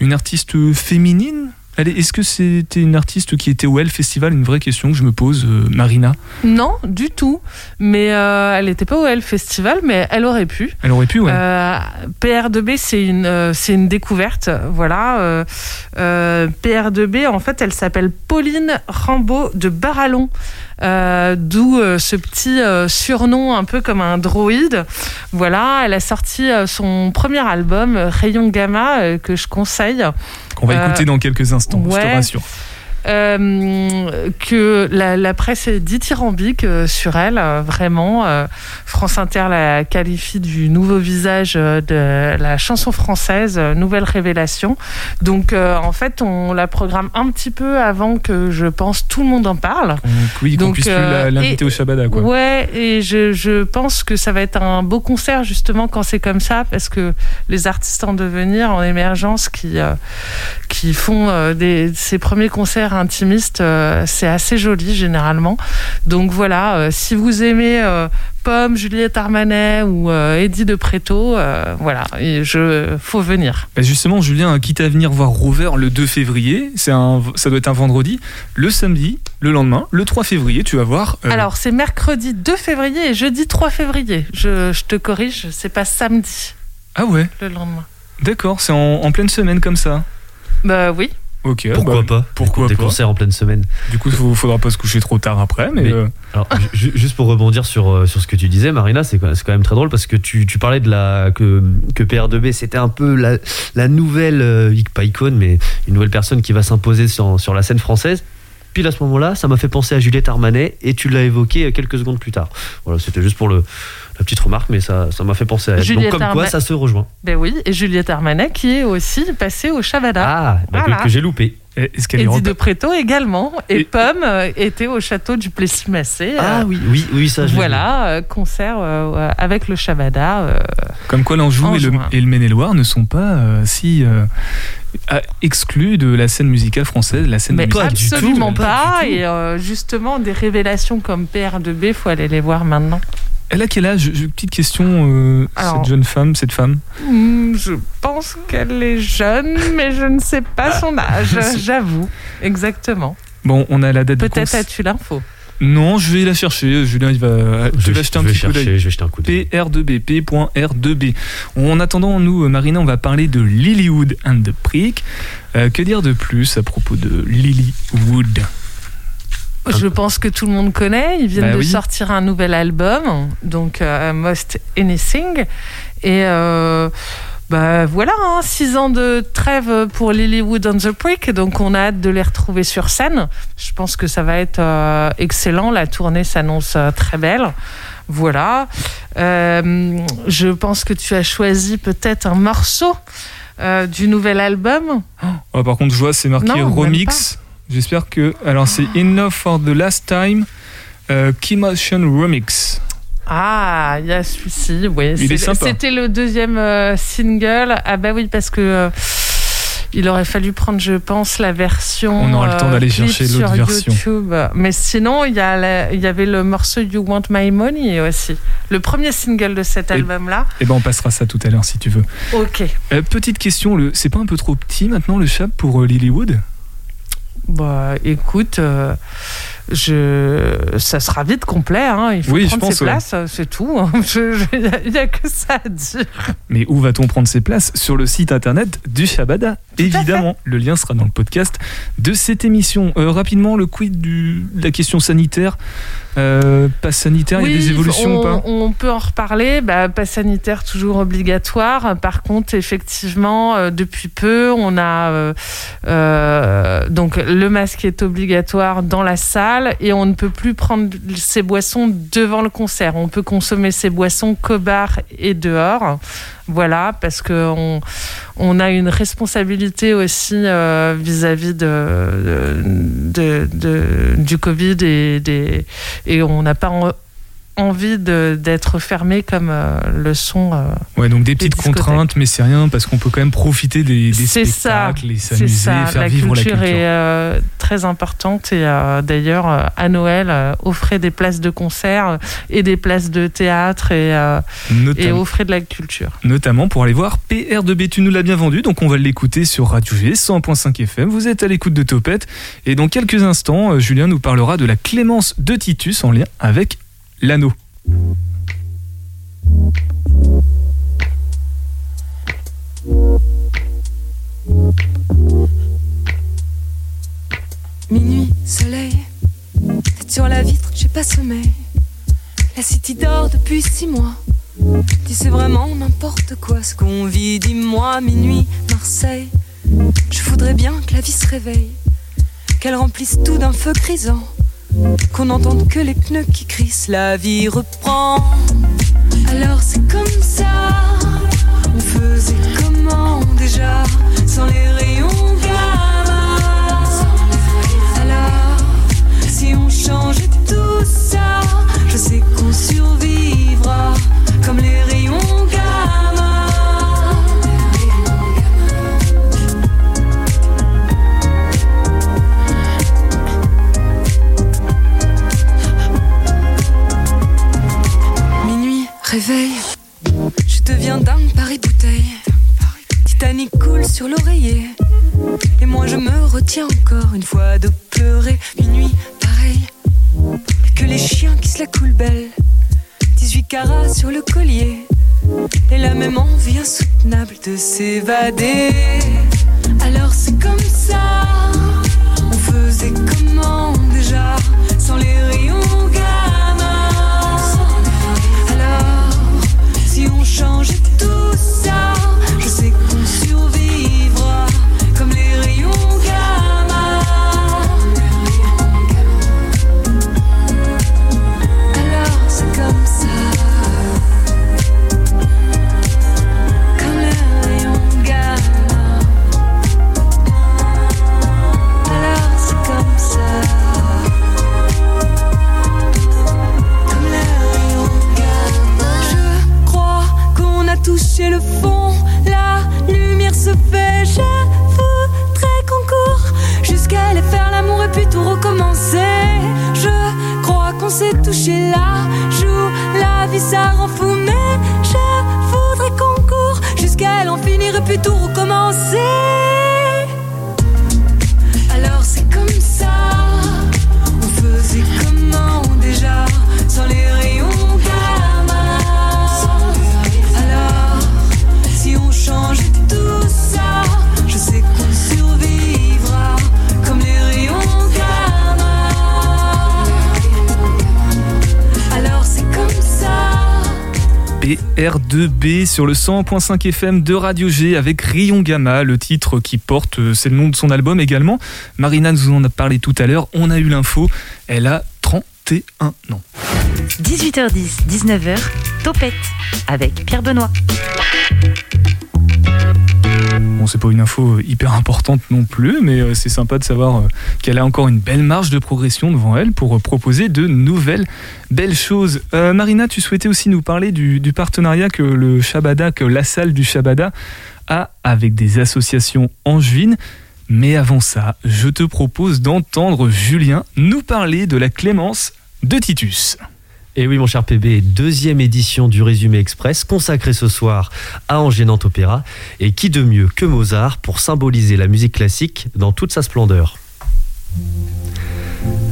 [SPEAKER 4] une artiste féminine? Allez, est-ce que c'était une artiste qui était au Hell Festival? Une vraie question que je me pose, euh, Marina.
[SPEAKER 6] Non, du tout. Mais euh, elle n'était pas au L Festival, mais elle aurait pu.
[SPEAKER 4] Elle aurait pu, ouais.
[SPEAKER 6] Euh, PR2B, c'est une, euh, c'est une découverte. Voilà. Euh, euh, PR2B, en fait, elle s'appelle Pauline Rambaud de Barallon. Euh, D'où euh, ce petit euh, surnom un peu comme un droïde. Voilà, elle a sorti son premier album, Rayon Gamma, que je conseille.
[SPEAKER 4] Qu'on va
[SPEAKER 6] euh,
[SPEAKER 4] écouter dans quelques instants, je te rassure.
[SPEAKER 6] Euh, que la, la presse est dithyrambique euh, sur elle, euh, vraiment. France Inter la qualifie du nouveau visage de la chanson française, nouvelle révélation. Donc, euh, en fait, on la programme un petit peu avant que je pense tout le monde en parle.
[SPEAKER 4] Donc, oui, qu'on puisse
[SPEAKER 6] euh,
[SPEAKER 4] l'inviter au Shabada, quoi.
[SPEAKER 6] Ouais, et je, je pense que ça va être un beau concert justement quand c'est comme ça, parce que les artistes en devenir, en émergence, qui, qui font des, ces premiers concerts intimistes, euh, c'est assez joli généralement. Donc voilà, euh, si vous aimez euh, Pomme, Juliette Armanet ou Eddie de Préto, voilà, et je, faut venir.
[SPEAKER 4] Bah, justement, Julien, quitte à venir voir Rover le 2 février, c'est un, ça doit être un vendredi, le samedi, le lendemain, le 3 février, tu vas voir. euh,
[SPEAKER 6] Alors c'est mercredi 2 février et jeudi 3 février. Je, je te corrige, c'est pas samedi
[SPEAKER 4] Ah ouais,
[SPEAKER 6] le lendemain.
[SPEAKER 4] d'accord, c'est en, en pleine semaine comme ça.
[SPEAKER 6] Bah oui.
[SPEAKER 4] Ok.
[SPEAKER 5] Pourquoi
[SPEAKER 4] bah,
[SPEAKER 5] pas
[SPEAKER 4] pourquoi
[SPEAKER 5] Des
[SPEAKER 4] pas.
[SPEAKER 5] concerts en pleine semaine.
[SPEAKER 4] Du coup, il faudra pas se coucher trop tard après, mais.
[SPEAKER 5] Mais-
[SPEAKER 4] euh,
[SPEAKER 5] Alors, ju- juste pour rebondir sur, euh, sur ce que tu disais, Marina, c'est quand c'est quand même très drôle parce que tu, tu parlais de la que, que PR2B, c'était un peu la, la nouvelle, euh, pas icône, mais une nouvelle personne qui va s'imposer sur, sur la scène française. Puis à ce moment-là, ça m'a fait penser à Juliette Armanet et tu l'as évoqué euh, quelques secondes plus tard. Voilà, c'était juste pour le, la petite remarque, mais ça ça m'a fait penser à elle.
[SPEAKER 6] Juliette
[SPEAKER 5] Donc comme quoi,
[SPEAKER 6] Armanet.
[SPEAKER 5] ça se rejoint.
[SPEAKER 6] Ben oui, et Juliette Armanet qui est aussi passée au Shabada.
[SPEAKER 5] Ah, bah, que-
[SPEAKER 6] Voilà.
[SPEAKER 5] que, j'ai loupé.
[SPEAKER 4] Est-ce qu'elle
[SPEAKER 6] Eddie de Préto également. Et,
[SPEAKER 4] Et-
[SPEAKER 6] Pomme euh, était au château du Plessis-Massé.
[SPEAKER 5] Ah
[SPEAKER 6] euh,
[SPEAKER 5] oui, oui, oui, ça je.
[SPEAKER 6] Voilà, euh, concert avec le Shabada. euh,
[SPEAKER 4] Comme quoi l'Anjou et le, et Maine-et-Loire ne sont pas euh, si euh, exclus de la scène musicale française, la scène
[SPEAKER 6] mais
[SPEAKER 4] musicale.
[SPEAKER 5] du tout,
[SPEAKER 6] absolument
[SPEAKER 5] pas
[SPEAKER 6] pas.
[SPEAKER 5] du tout.
[SPEAKER 6] Et euh, justement, des révélations comme PR2B, faut aller les voir maintenant.
[SPEAKER 4] Elle a quel âge? J'ai une petite question, euh,
[SPEAKER 6] Alors-
[SPEAKER 4] cette jeune femme, cette femme.
[SPEAKER 6] Hmm, je pense qu'elle est jeune, mais je ne sais pas son âge, j'avoue. Exactement.
[SPEAKER 4] Bon, on a la date de
[SPEAKER 6] Peut-être as-tu l'info?
[SPEAKER 4] Non, je vais la chercher. Julien, il va. Je
[SPEAKER 5] Je
[SPEAKER 4] vais acheter un
[SPEAKER 5] je vais
[SPEAKER 4] petit coup d'œil.
[SPEAKER 5] chercher, je vais jeter un coup d'œil.
[SPEAKER 4] PR2B, P.R2B. En attendant, nous, euh, Marina, on va parler de Lilywood and the Prick. Euh, que dire de plus à propos de Lilywood
[SPEAKER 6] Je pense que tout le monde connaît. Ils viennent
[SPEAKER 4] Bah
[SPEAKER 6] de
[SPEAKER 4] oui.
[SPEAKER 6] sortir un nouvel album, donc euh, Most Anything. Et euh, bah voilà, hein, six ans de trêve pour Lilywood on the Prick, donc on a hâte de les retrouver sur scène. Je pense que ça va être euh, excellent. La tournée s'annonce très belle. Voilà. Je pense que tu as choisi peut-être un morceau du nouvel album.
[SPEAKER 4] Oh, Par contre, je vois, c'est marqué
[SPEAKER 6] Non,
[SPEAKER 4] remix. J'espère que. Alors, c'est Enough for the Last Time. Euh, Keymotion Remix.
[SPEAKER 6] Ah, il y a celui-ci, oui. C'était le deuxième euh, single. Ah bah oui, parce que euh, il aurait fallu prendre, je pense, la version.
[SPEAKER 4] On aura le temps
[SPEAKER 6] euh,
[SPEAKER 4] d'aller chercher l'autre version.
[SPEAKER 6] YouTube. Mais sinon, il y, a la- il y avait le morceau You Want My Money aussi. Le premier single de cet
[SPEAKER 4] Et-
[SPEAKER 6] album-là.
[SPEAKER 4] Eh ben, on passera ça tout à l'heure si tu veux.
[SPEAKER 6] Ok.
[SPEAKER 4] Petite question, c'est pas un peu trop petit maintenant le chat pour Lilywood
[SPEAKER 6] Bah, écoute. euh, je... Ça sera vite complet, hein. il faut
[SPEAKER 4] Oui,
[SPEAKER 6] prendre ses places, euh, c'est tout. Je- Il n'y a que ça à dire.
[SPEAKER 4] Mais où va-t-on prendre ses places? Sur le site internet du Shabada, évidemment. Le lien sera dans le podcast de cette émission. Euh, rapidement, le quid du, de la question sanitaire? Euh, passe sanitaire, il y a des évolutions
[SPEAKER 6] on,
[SPEAKER 4] ou pas?
[SPEAKER 6] on peut en reparler. Bah, pass sanitaire toujours obligatoire. Par contre, effectivement, euh, depuis peu, on a donc le masque est obligatoire dans la salle et on ne peut plus prendre ses boissons devant le concert. On peut consommer ses boissons qu'au bar et dehors. Voilà, parce que on, a une responsabilité aussi euh, vis-à-vis du Covid et on n'a pas en- envie d'être fermé comme euh, le sont. euh,
[SPEAKER 4] Ouais, donc des petites
[SPEAKER 6] discothèques.
[SPEAKER 4] contraintes, mais c'est rien parce qu'on peut quand même profiter des, des
[SPEAKER 6] C'est ça,
[SPEAKER 4] spectacles et s'amuser, faire
[SPEAKER 6] la
[SPEAKER 4] vivre
[SPEAKER 6] culture
[SPEAKER 4] la culture.
[SPEAKER 6] est euh, très importante et euh, d'ailleurs à Noël offrez des places de concert et des places de théâtre et, et offrez de la culture.
[SPEAKER 4] notamment pour aller voir PR2B. Tu nous l'as bien vendu, donc on va l'écouter sur Radio G 100.5 FM. Vous êtes à l'écoute de Topette. Et dans quelques instants, Julien nous parlera de la clémence de Titus en lien avec l'anneau.
[SPEAKER 9] Minuit, soleil, tête sur la vitre, j'ai pas sommeil. La city dort depuis six mois. Dis c'est vraiment n'importe quoi ce qu'on vit, dis-moi, minuit, Marseille. Je voudrais bien que la vie se réveille, qu'elle remplisse tout d'un feu grisant, qu'on n'entende que les pneus qui crissent, la vie reprend. Alors c'est comme ça, on faisait comment déjà, sans les rayons gamma. Alors, si on changeait tout ça, je sais qu'on survivra comme les rayons réveil, je deviens dingue Paris bouteille. Titanic coule sur l'oreiller. Et moi je me retiens encore une fois de pleurer. Minuit, pareil. Que les chiens qui se la coulent belle. 18 carats sur le collier. Et la même envie insoutenable de s'évader. Alors c'est comme ça. On faisait comment déjà sans les rayons changeait tout ça, je sais qu'on
[SPEAKER 4] R2B sur le 100.5 FM de Radio G avec Rayon Gamma, le titre qui porte, euh, c'est le nom de son album également. Marina nous en a parlé tout à l'heure, on a eu l'info, elle a 31 ans.
[SPEAKER 2] 18h10, 19h, Topette avec Pierre Benoît.
[SPEAKER 4] Bon, c'est pas une info euh, hyper importante non plus, mais euh, c'est sympa de savoir euh, qu'elle a encore une belle marge de progression devant elle pour proposer de nouvelles belles choses. Marina, tu souhaitais aussi nous parler du, du partenariat que le Shabada, que la salle du Shabada a avec des associations angevines. Mais avant ça, je te propose d'entendre Julien nous parler de la clémence de Titus.
[SPEAKER 5] Et oui, mon cher PB, deuxième édition du Résumé Express consacrée ce soir à Angers Opéra. Et qui de mieux que Mozart pour symboliser la musique classique dans toute sa splendeur?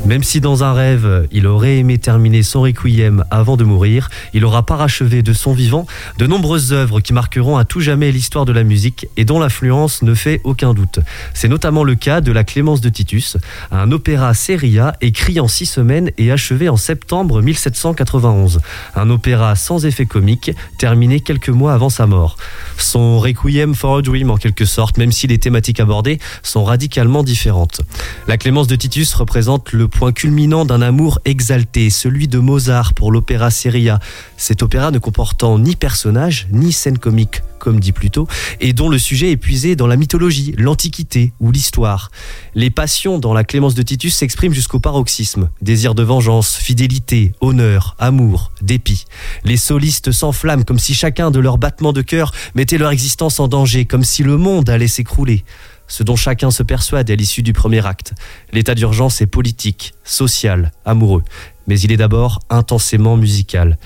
[SPEAKER 5] Même si dans un rêve, il aurait aimé terminer son requiem avant de mourir, il aura parachevé de son vivant de nombreuses œuvres qui marqueront à tout jamais l'histoire de la musique et dont l'influence ne fait aucun doute. C'est notamment le cas de la Clémence de Titus, un opéra seria écrit en six semaines et achevé en septembre 1791. Un opéra sans effet comique, terminé quelques mois avant sa mort. Son Requiem for a Dream en quelque sorte, même si les thématiques abordées sont radicalement différentes. La Clémence de Titus représente le point culminant d'un amour exalté, celui de Mozart pour l'opéra seria. Cet opéra ne comportant ni personnage, ni scène comique, comme dit plus tôt, et dont le sujet est puisé dans la mythologie, l'antiquité ou l'histoire. Les passions dans la Clémence de Titus s'expriment jusqu'au paroxysme. Désir de vengeance, fidélité, honneur, amour, dépit. Les solistes s'enflamment comme si chacun de leurs battements de cœur mettait leur existence en danger, comme si le monde allait s'écrouler ce dont chacun se persuade à l'issue du premier acte. L'état d'urgence est politique, social, amoureux, mais il est d'abord intensément musical.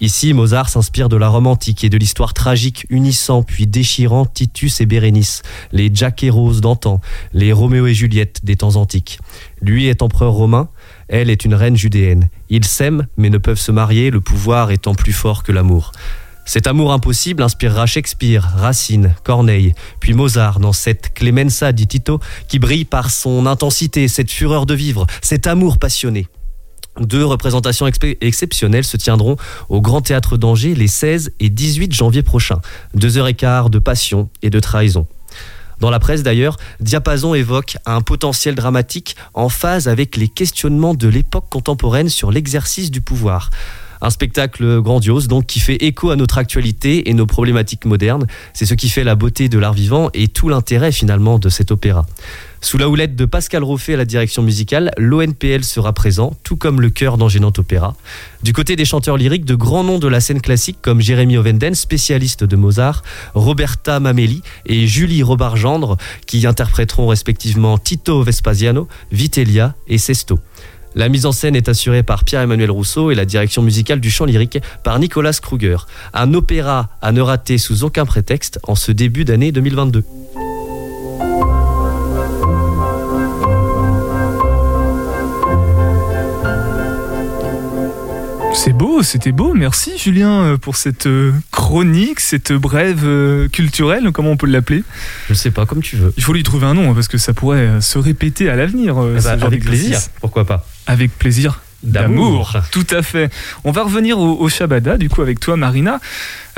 [SPEAKER 5] Ici, Mozart s'inspire de la Rome antique et de l'histoire tragique unissant puis déchirant Titus et Bérénice, les Jack et Rose d'antan, les Roméo et Juliette des temps antiques. Lui est empereur romain, elle est une reine judéenne. Ils s'aiment mais ne peuvent se marier, le pouvoir étant plus fort que l'amour. Cet amour impossible inspirera Shakespeare, Racine, Corneille, puis Mozart dans cette Clemenza di Tito qui brille par son intensité, cette fureur de vivre, cet amour passionné. Deux représentations exceptionnelles se tiendront au Grand Théâtre d'Angers les 16 et 18 janvier prochains. Deux heures et quart de passion et de trahison. Dans la presse d'ailleurs, Diapason évoque un potentiel dramatique en phase avec les questionnements de l'époque contemporaine sur l'exercice du pouvoir. Un spectacle grandiose donc qui fait écho à notre actualité et nos problématiques modernes. C'est ce qui fait la beauté de l'art vivant et tout l'intérêt finalement de cet opéra. Sous la houlette de Pascal Roffet à la direction musicale, l'ONPL sera présent, tout comme le chœur d'Angénant Opéra. Du côté des chanteurs lyriques, de grands noms de la scène classique comme Jérémy Ovenden, spécialiste de Mozart, Roberta Mameli et Julie Robart-Gendre, qui interpréteront respectivement Tito Vespasiano, Vitellia et Sesto. La mise en scène est assurée par Pierre-Emmanuel Rousseau et la direction musicale du chant lyrique par Nicolas Kruger. Un opéra à ne rater sous aucun prétexte en ce début d'année 2022.
[SPEAKER 4] C'est beau, c'était beau. Merci Julien euh, pour cette euh, chronique, cette brève euh, culturelle, comment on peut l'appeler?
[SPEAKER 5] Je sais pas, comme tu veux.
[SPEAKER 4] Il faut lui trouver un nom hein, parce que ça pourrait se répéter à l'avenir.
[SPEAKER 5] Eh ben, avec plaisir, pourquoi pas.
[SPEAKER 4] Avec plaisir.
[SPEAKER 5] D'amour.
[SPEAKER 4] Tout à fait. On va revenir au, au Shabada, du coup, avec toi, Marina.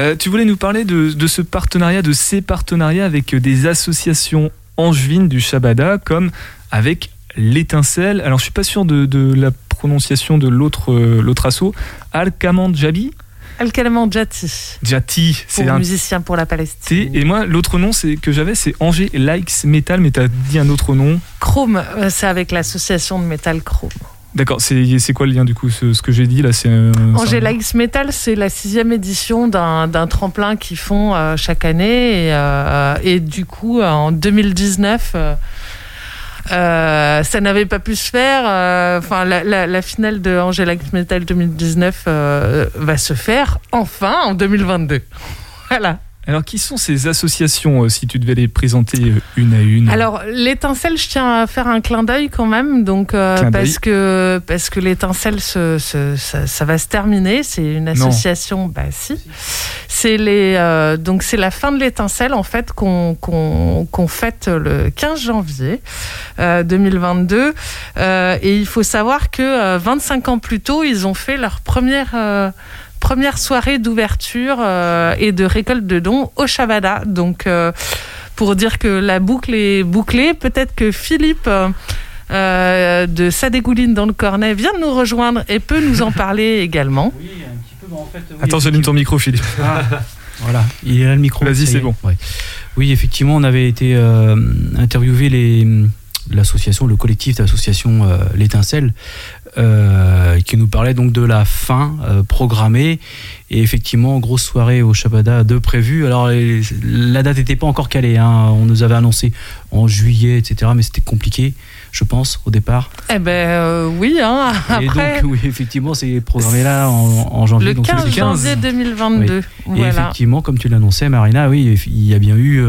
[SPEAKER 4] Euh, tu voulais nous parler de, de ce partenariat, de ces partenariats avec des associations angevines du Shabada, comme avec l'étincelle. Alors, je suis pas sûr de, de la prononciation de l'autre euh, l'autre assaut. Al-Kamand Jabi
[SPEAKER 6] Alcalement Jati,
[SPEAKER 4] Jati, c'est un
[SPEAKER 6] musicien pour la. Palestine.
[SPEAKER 4] Et moi, l'autre nom c'est que j'avais, c'est Angers Likes Metal, mais t'as dit un autre nom.
[SPEAKER 6] Chrome, euh, c'est avec l'association de métal Chrome.
[SPEAKER 4] D'accord, c'est quoi le lien du coup Ce, ce que j'ai dit là, c'est. euh,
[SPEAKER 6] Metal, c'est la sixième édition d'un tremplin qu'ils font euh, chaque année. Et, euh, et du coup, en 2019, euh, ça n'avait pas pu se faire. euh, Enfin, la, la- la finale de Likes Metal 2019 euh, va se faire enfin en 2022. Voilà.
[SPEAKER 4] Alors, qui sont ces associations, euh, si tu devais les présenter euh, une à une?
[SPEAKER 6] Alors l'étincelle, je tiens à faire un clin d'œil quand même, donc euh, parce que parce que l'étincelle, se, se- ça, ça va se terminer. C'est une
[SPEAKER 4] Non.
[SPEAKER 6] association, bah si. C'est les euh, donc c'est la fin de l'étincelle en fait qu'on qu'on qu'on fête le 15 janvier euh, 2022 Euh, et il faut savoir que euh, 25 ans plus tôt, ils ont fait leur première euh, première soirée d'ouverture euh, et de récolte de dons au Shabada. Donc, euh, pour dire que la boucle est bouclée, peut-être que Philippe. euh, de Sadégouline dans le Cornet vient de nous rejoindre et peut nous en parler également.
[SPEAKER 4] Attends, j'allume ton micro, Philippe.
[SPEAKER 10] Voilà, il est là le micro.
[SPEAKER 4] Vas-y, c'est
[SPEAKER 10] est.
[SPEAKER 4] bon.
[SPEAKER 10] Ouais. Oui, effectivement, on avait été euh, interviewer les l'association, le collectif d'association euh, l'étincelle, euh, qui nous parlait donc de la fin euh, programmée et effectivement grosse soirée au Shabada de prévu. Alors les- la date n'était pas encore calée, hein. on nous avait annoncé en juillet, etc. Mais c'était compliqué, je pense, au départ.
[SPEAKER 6] Eh ben euh, oui, hein,
[SPEAKER 10] Et
[SPEAKER 6] après
[SPEAKER 10] donc oui, effectivement, c'est programmé là en, en janvier.
[SPEAKER 6] le
[SPEAKER 10] donc c'est
[SPEAKER 6] 15 janvier 2022.
[SPEAKER 10] Et
[SPEAKER 6] Voilà.
[SPEAKER 10] effectivement, comme tu l'annonçais, Marina, oui, il y a bien eu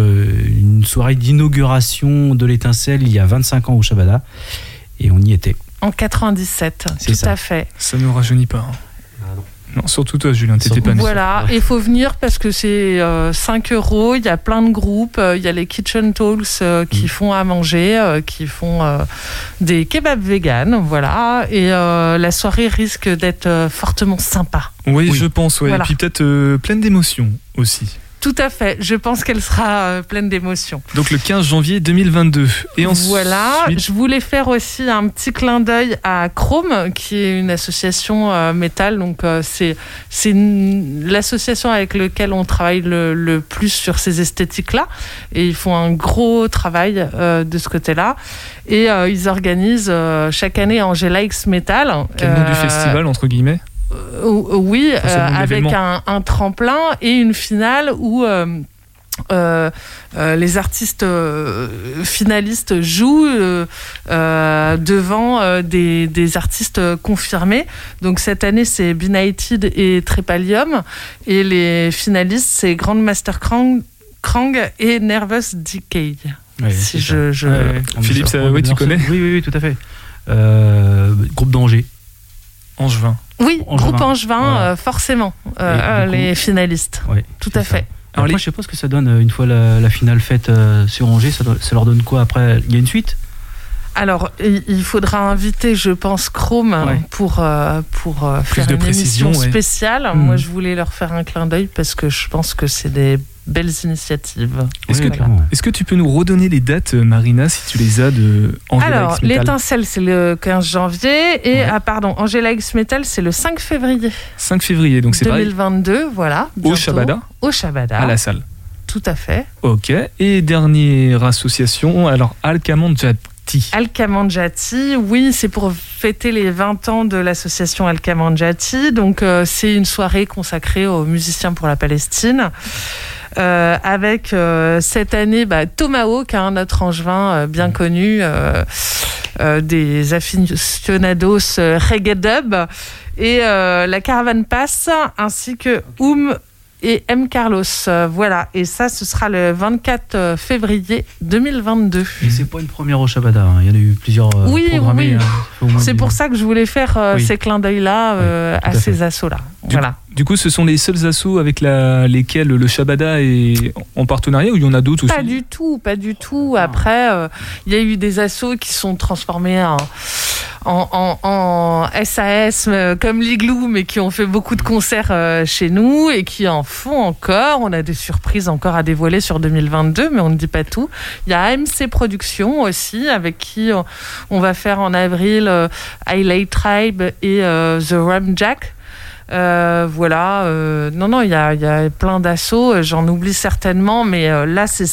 [SPEAKER 10] une soirée d'inauguration de l'étincelle il y a 25 ans au Shabada. Et on y était.
[SPEAKER 6] En 97,
[SPEAKER 10] C'est
[SPEAKER 6] tout
[SPEAKER 10] ça.
[SPEAKER 6] à fait.
[SPEAKER 4] Ça ne rajeunit pas. hein. non. surtout toi, Julien, t'étais pas né.
[SPEAKER 6] Voilà, il faut venir parce que c'est euh, 5 euros, il y a plein de groupes, euh, il y a les Kitchen Talks euh, qui font à manger, euh, qui font euh, des kebabs vegan, voilà, et euh, la soirée risque d'être euh, fortement sympa.
[SPEAKER 4] Oui, je pense, ouais.
[SPEAKER 6] Voilà.
[SPEAKER 4] Et puis peut-être euh, pleine d'émotions aussi.
[SPEAKER 6] Tout à fait, je pense qu'elle sera euh, pleine d'émotions.
[SPEAKER 4] Donc le 15 janvier 2022. Et ensuite,
[SPEAKER 6] Voilà, je voulais faire aussi un petit clin d'œil à Chrome, qui est une association euh, métal. Donc euh, c'est c'est l'association avec laquelle on travaille le, le plus sur ces esthétiques-là, et ils font un gros travail de ce côté-là. Et ils organisent chaque année Angela X Metal.
[SPEAKER 4] quel nom du festival, entre guillemets?
[SPEAKER 6] Oui,
[SPEAKER 4] Enfin, c'est le
[SPEAKER 6] euh, avec un, un tremplin et une finale où euh, euh, euh, les artistes euh, finalistes jouent euh, euh, devant euh, des, des artistes confirmés. Donc cette année, c'est Benighted et Trépalium. Et les finalistes, c'est Grandmaster Krang, Krang et Nervous Decay. Si je,
[SPEAKER 10] ça.
[SPEAKER 6] je-
[SPEAKER 10] Ouais, ouais.
[SPEAKER 4] Philippe, ça- ouais, tu
[SPEAKER 10] on-
[SPEAKER 4] connais
[SPEAKER 10] Oui, oui, oui, tout à fait. Euh, groupe d'Angers.
[SPEAKER 4] Angevin.
[SPEAKER 6] Oui,
[SPEAKER 10] Angevin.
[SPEAKER 6] groupe Angevin,
[SPEAKER 10] Voilà.
[SPEAKER 6] euh, forcément, euh,
[SPEAKER 10] coup-
[SPEAKER 6] les finalistes.
[SPEAKER 10] Ouais,
[SPEAKER 6] Tout à fait.
[SPEAKER 10] Alors, après, je sais pas ce que ça donne euh, une fois la, la finale faite euh, sur Angers. Ça, doit- ça leur donne quoi après? Il y a une suite?
[SPEAKER 6] Alors, il faudra inviter, je pense, Chrome
[SPEAKER 10] Ouais.
[SPEAKER 6] pour, euh, pour euh, faire
[SPEAKER 4] de
[SPEAKER 6] une
[SPEAKER 4] précision,
[SPEAKER 6] émission spéciale. Moi, je voulais leur faire un clin d'œil parce que je pense que c'est des belles initiatives.
[SPEAKER 4] Est-ce que, tu peux nous redonner les dates, euh, Marina, si tu les as de Angela
[SPEAKER 6] Alors, l'étincelle, c'est le 15 janvier. Et, ah, pardon, Angela X Metal, c'est le 5 février
[SPEAKER 4] 5 février, donc c'est pareil.
[SPEAKER 6] 2022. Voilà.
[SPEAKER 4] Au. Shabada
[SPEAKER 6] Au Shabada.
[SPEAKER 4] À la salle.
[SPEAKER 6] Tout à fait.
[SPEAKER 4] Ok. Et dernière association, alors Alcamandjati.
[SPEAKER 6] Alcamandjati, oui, c'est pour fêter les 20 ans de l'association Alcamandjati. Donc, euh, c'est une soirée consacrée aux musiciens pour la Palestine. Euh, avec euh, cette année bah, Tomahawk, hein, notre angevin euh, bien connu, des aficionados reggae dub, et la Caravane Pass, ainsi que Oum et M. Carlos. Euh, voilà, et ça, ce sera le 24 février 2022.
[SPEAKER 10] Et c'est pas une première au Shabada. hein. Il y en a eu plusieurs euh,
[SPEAKER 6] Oui,
[SPEAKER 10] programmés.
[SPEAKER 6] oui.
[SPEAKER 10] hein.
[SPEAKER 6] C'est pour ça que je voulais faire euh,
[SPEAKER 10] Oui.
[SPEAKER 6] ces clins d'œil-là euh, à, ces assauts-là.
[SPEAKER 4] Du,
[SPEAKER 6] Voilà.
[SPEAKER 4] du coup, ce sont les seuls assos avec la, lesquels le Shabada est en partenariat ou il y en a d'autres aussi
[SPEAKER 6] Pas du tout, pas du tout. Après, euh, il y a eu des assos qui sont transformés en, en, SAS euh, comme l'Igloo, mais qui ont fait beaucoup de concerts euh, chez nous et qui en font encore. On a des surprises encore à dévoiler sur 2022, mais on ne dit pas tout. Il y a AMC Productions aussi, avec qui on, on va faire en avril euh, Highlight Tribe et euh, The Rum Jack. Euh, voilà, euh, non, non, il y a, plein d'assauts, euh, j'en oublie certainement, mais euh, là, c'est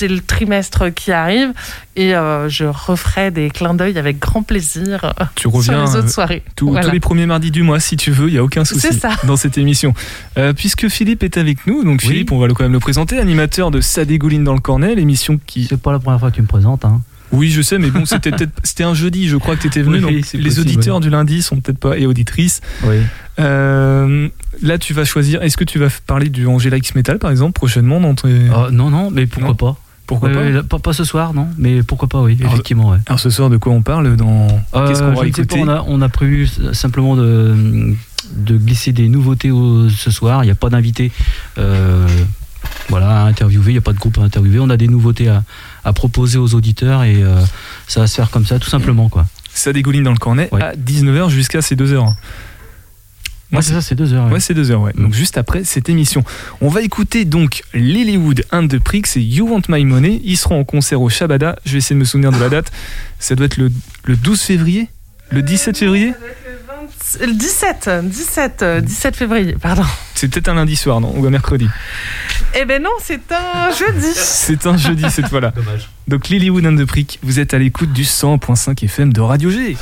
[SPEAKER 6] c'est le trimestre qui arrive et euh, je referai des clins d'œil avec grand plaisir euh,
[SPEAKER 4] Tu reviens
[SPEAKER 6] sur les
[SPEAKER 4] euh,
[SPEAKER 6] autres soirées.
[SPEAKER 4] tous-
[SPEAKER 6] Voilà.
[SPEAKER 4] tous les premiers mardis du mois, si tu veux, il n'y a aucun souci
[SPEAKER 6] ça.
[SPEAKER 4] dans cette émission. Euh, puisque Philippe est avec nous, donc Philippe, on va le- quand même le présenter, animateur de Ça dégouline dans le cornet, l'émission qui.
[SPEAKER 10] C'est pas la première fois que tu me présentes. Hein.
[SPEAKER 4] Oui, je sais, mais bon, c'était peut-être c'était un jeudi, je crois que tu étais venu.
[SPEAKER 10] Oui,
[SPEAKER 4] donc les
[SPEAKER 10] possible,
[SPEAKER 4] auditeurs du lundi sont peut-être pas et auditrices.
[SPEAKER 10] Oui.
[SPEAKER 4] Euh, là, tu vas choisir. Est-ce que tu vas parler du Angela X Metal par exemple prochainement dans tes...
[SPEAKER 10] Euh, non, non, mais pourquoi
[SPEAKER 4] Non.
[SPEAKER 10] pas
[SPEAKER 4] Pourquoi
[SPEAKER 10] Ouais,
[SPEAKER 4] pas
[SPEAKER 10] pas, ce soir, non, mais pourquoi pas, oui,
[SPEAKER 4] Alors,
[SPEAKER 10] effectivement, ouais.
[SPEAKER 4] Alors ce soir, de quoi on parle dans Qu'est-ce qu'on
[SPEAKER 10] Euh,
[SPEAKER 4] va
[SPEAKER 10] pas,
[SPEAKER 4] écouter
[SPEAKER 10] on, a, on a prévu simplement de, de glisser des nouveautés au- ce soir. Il n'y a pas d'invité euh, voilà, à interviewer, il n'y a pas de groupe à interviewer. On a des nouveautés à, à proposer aux auditeurs et euh, ça va se faire comme ça, tout simplement. Quoi.
[SPEAKER 4] Ça dégouline dans le cornet à 19h jusqu'à ces 2h.
[SPEAKER 11] Moi,
[SPEAKER 10] c'est ça, c'est deux heures. ouais.
[SPEAKER 11] Ouais, c'est deux heures, ouais. Donc juste après cette émission. On va écouter donc Lilywood and the Pricks et You Want My Money. Ils seront en concert au Shabada. Je vais essayer de me souvenir de la date. Ça doit être le, le 12 février? Le 17 février?
[SPEAKER 6] Le 17, 17, euh, 17 février, pardon.
[SPEAKER 11] C'est peut-être un lundi soir, non Ou un mercredi?
[SPEAKER 6] Eh ben non, c'est un jeudi.
[SPEAKER 11] C'est un jeudi cette fois-là. Donc Lilywood and the Pricks, vous êtes à l'écoute du 100.5 FM de Radio G.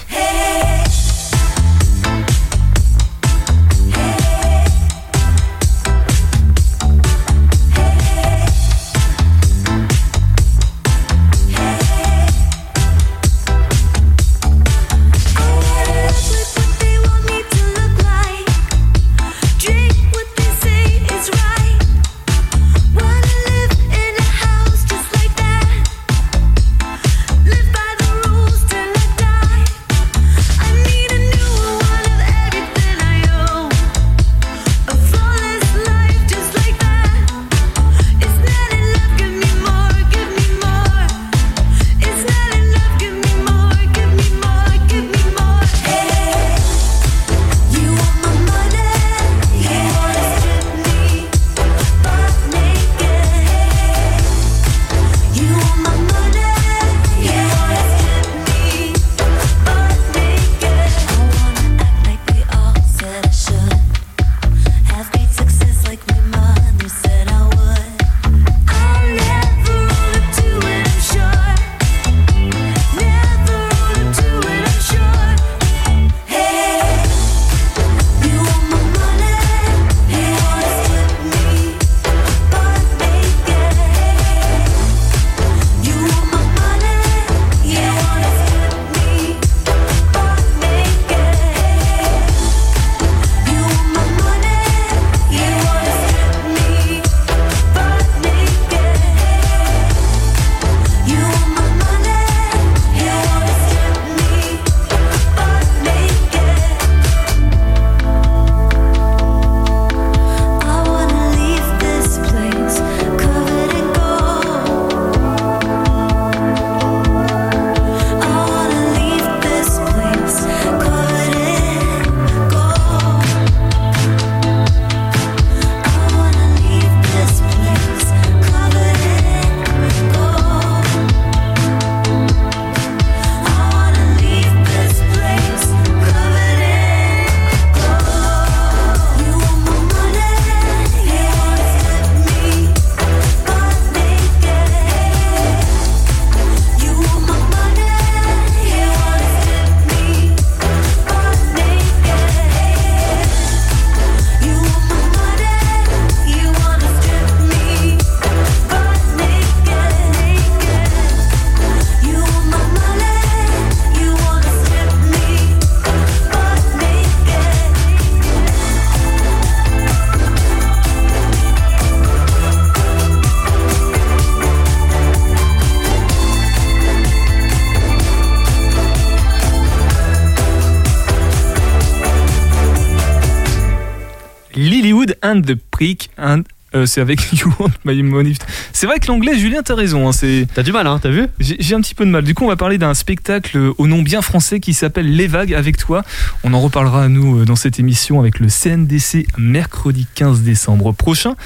[SPEAKER 11] and the Prick and euh, c'est avec You Want My Money. C'est vrai que l'anglais, Julien, t'as raison. Hein, c'est...
[SPEAKER 5] T'as du mal, hein, t'as vu
[SPEAKER 11] J'ai un petit peu de mal. Du coup, on va parler d'un spectacle au nom bien français qui s'appelle Les Vagues avec toi. On en reparlera à nous euh, dans cette émission avec le CNDC mercredi 15 décembre prochain.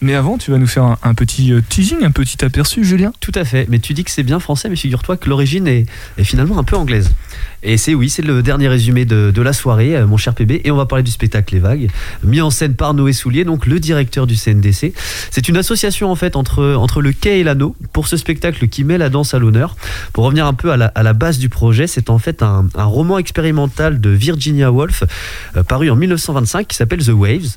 [SPEAKER 11] Mais avant, tu vas nous faire un, petit euh, teasing, un petit aperçu, Julien
[SPEAKER 5] Tout à fait, mais tu dis que c'est bien français, mais figure-toi que l'origine est, finalement un peu anglaise. Et c'est oui, c'est le dernier résumé de, la soirée, euh, mon cher PB, et on va parler du spectacle Les Vagues, mis en scène par Noé Soulier, donc le directeur du CNDC. C'est une association en fait entre, entre le quai et l'anneau pour ce spectacle qui met la danse à l'honneur. Pour revenir un peu à la, base du projet, c'est en fait un, un roman expérimental de Virginia Woolf, euh, paru en 1925, qui s'appelle The Waves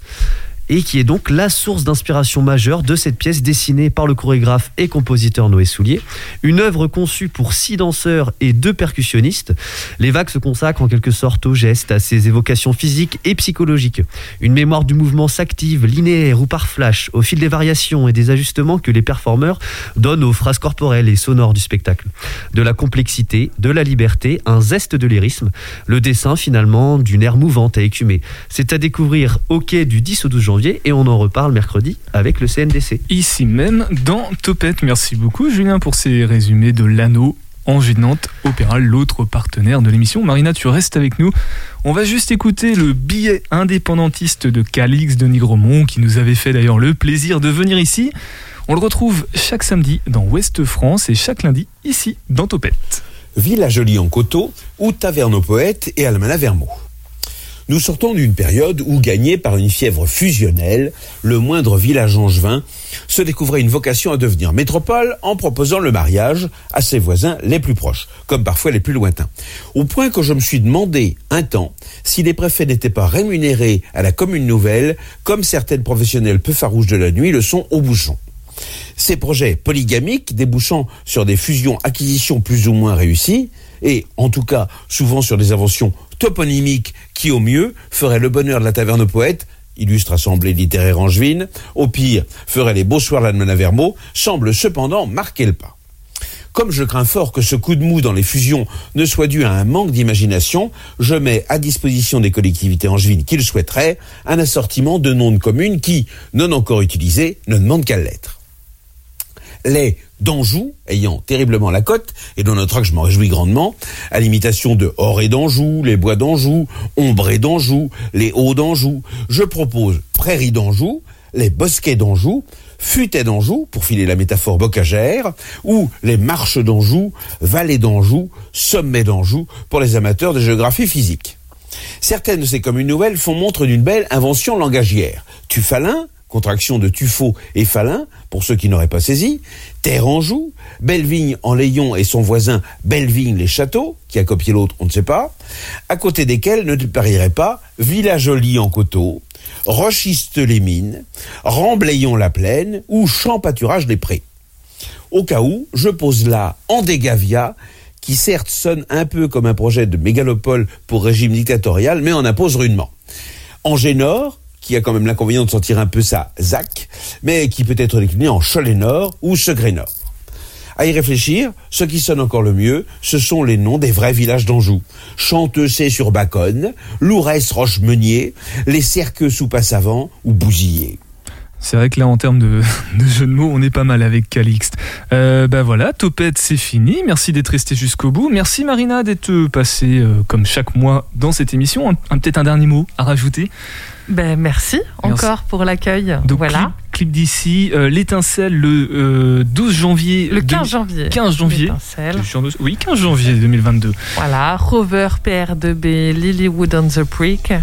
[SPEAKER 5] et qui est donc la source d'inspiration majeure de cette pièce dessinée par le chorégraphe et compositeur Noé Soulier. Une œuvre conçue pour six danseurs et deux percussionnistes. Les vagues se consacrent en quelque sorte aux gestes, à ses évocations physiques et psychologiques. Une mémoire du mouvement s'active, linéaire ou par flash, au fil des variations et des ajustements que les performeurs donnent aux phrases corporelles et sonores du spectacle. De la complexité, de la liberté, un zeste de lyrisme, le dessin finalement d'une air mouvante à écumer. C'est à découvrir au quai du 10 au 12 janvier et on en reparle mercredi avec le CNDC.
[SPEAKER 11] Ici même dans Topette. Merci beaucoup, Julien, pour ces résumés de l'anneau
[SPEAKER 4] Angers de Nantes, Opéra, l'autre partenaire de l'émission. Marina, tu restes avec nous. On va juste écouter le billet indépendantiste de Calix de Nigromont, qui nous avait fait d'ailleurs le plaisir de venir ici. On le retrouve chaque samedi dans Ouest France et chaque lundi ici dans Topette.
[SPEAKER 12] Villa Jolie en coteau ou Taverne aux poètes et Almana Vermont. Nous sortons d'une période où, gagné par une fièvre fusionnelle, le moindre village angevin se découvrait une vocation à devenir métropole en proposant le mariage à ses voisins les plus proches, comme parfois les plus lointains. Au point que je me suis demandé un temps si les préfets n'étaient pas rémunérés à la commune nouvelle, comme certaines professionnelles peu farouches de la nuit le sont au bouchon. Ces projets polygamiques débouchant sur des fusions-acquisitions plus ou moins réussies, et en tout cas souvent sur des inventions toponymiques qui au mieux feraient le bonheur de la taverne aux poètes, illustre assemblée littéraire angevine, au pire ferait les beaux soirs de Vermont, semblent cependant marquer le pas. Comme je crains fort que ce coup de mou dans les fusions ne soit dû à un manque d'imagination, je mets à disposition des collectivités angevines qui le souhaiteraient un assortiment de noms de communes qui, non encore utilisés, ne demandent qu'à l'être les d'Anjou, ayant terriblement la cote, et dans notre acte je m'en réjouis grandement, à l'imitation de Oré d'Anjou, les Bois d'Anjou, Ombré d'Anjou, les Hauts d'Anjou, je propose Prairie d'Anjou, les Bosquets d'Anjou, Futet d'Anjou, pour filer la métaphore bocagère, ou les Marches d'Anjou, Vallées d'Anjou, Sommets d'Anjou, pour les amateurs de géographie physique. Certaines de ces communes nouvelles font montre d'une belle invention langagière. Tufalin, contraction de Tuffeau et Falin, pour ceux qui n'auraient pas saisi, Terre en joue, Bellevigne en Layon et son voisin Bellevigne les Châteaux, qui a copié l'autre, on ne sait pas, à côté desquels ne parierait pas Villajoli en Coteau, Rochiste les Mines, Remblayon la Plaine ou Champ Pâturage des Prés. Au cas où, je pose là Andégavia, qui certes sonne un peu comme un projet de mégalopole pour régime dictatorial, mais en impose rudement. Angers Nord, qui a quand même l'inconvénient de sentir un peu sa ZAC, mais qui peut être décliné en Cholet Nord ou Segré Nord. À y réfléchir, ce qui sonne encore le mieux, ce sont les noms des vrais villages d'Anjou. Chanteussé sur Baconne, Lourès Roche-Meunier, les Cerqueux sous Passavant ou Bousillé.
[SPEAKER 4] C'est vrai que là, en termes de, de jeu de mots, on est pas mal avec Calixte. Euh, bah voilà, Topette, c'est fini. Merci d'être resté jusqu'au bout. Merci Marina d'être passée, euh, comme chaque mois, dans cette émission. Peut-être un dernier mot à rajouter?
[SPEAKER 6] Ben, merci, encore pour l'accueil.
[SPEAKER 4] Donc,
[SPEAKER 6] voilà.
[SPEAKER 4] clip, clip d'ici, euh, l'étincelle le euh, 12 janvier.
[SPEAKER 6] Le 15
[SPEAKER 4] demi-
[SPEAKER 6] janvier.
[SPEAKER 4] 15 janvier.
[SPEAKER 6] L'étincelle.
[SPEAKER 4] Je suis en deux- Oui, 15 janvier 2022.
[SPEAKER 6] Voilà, Rover, PR2B, Lilywood on the Creek.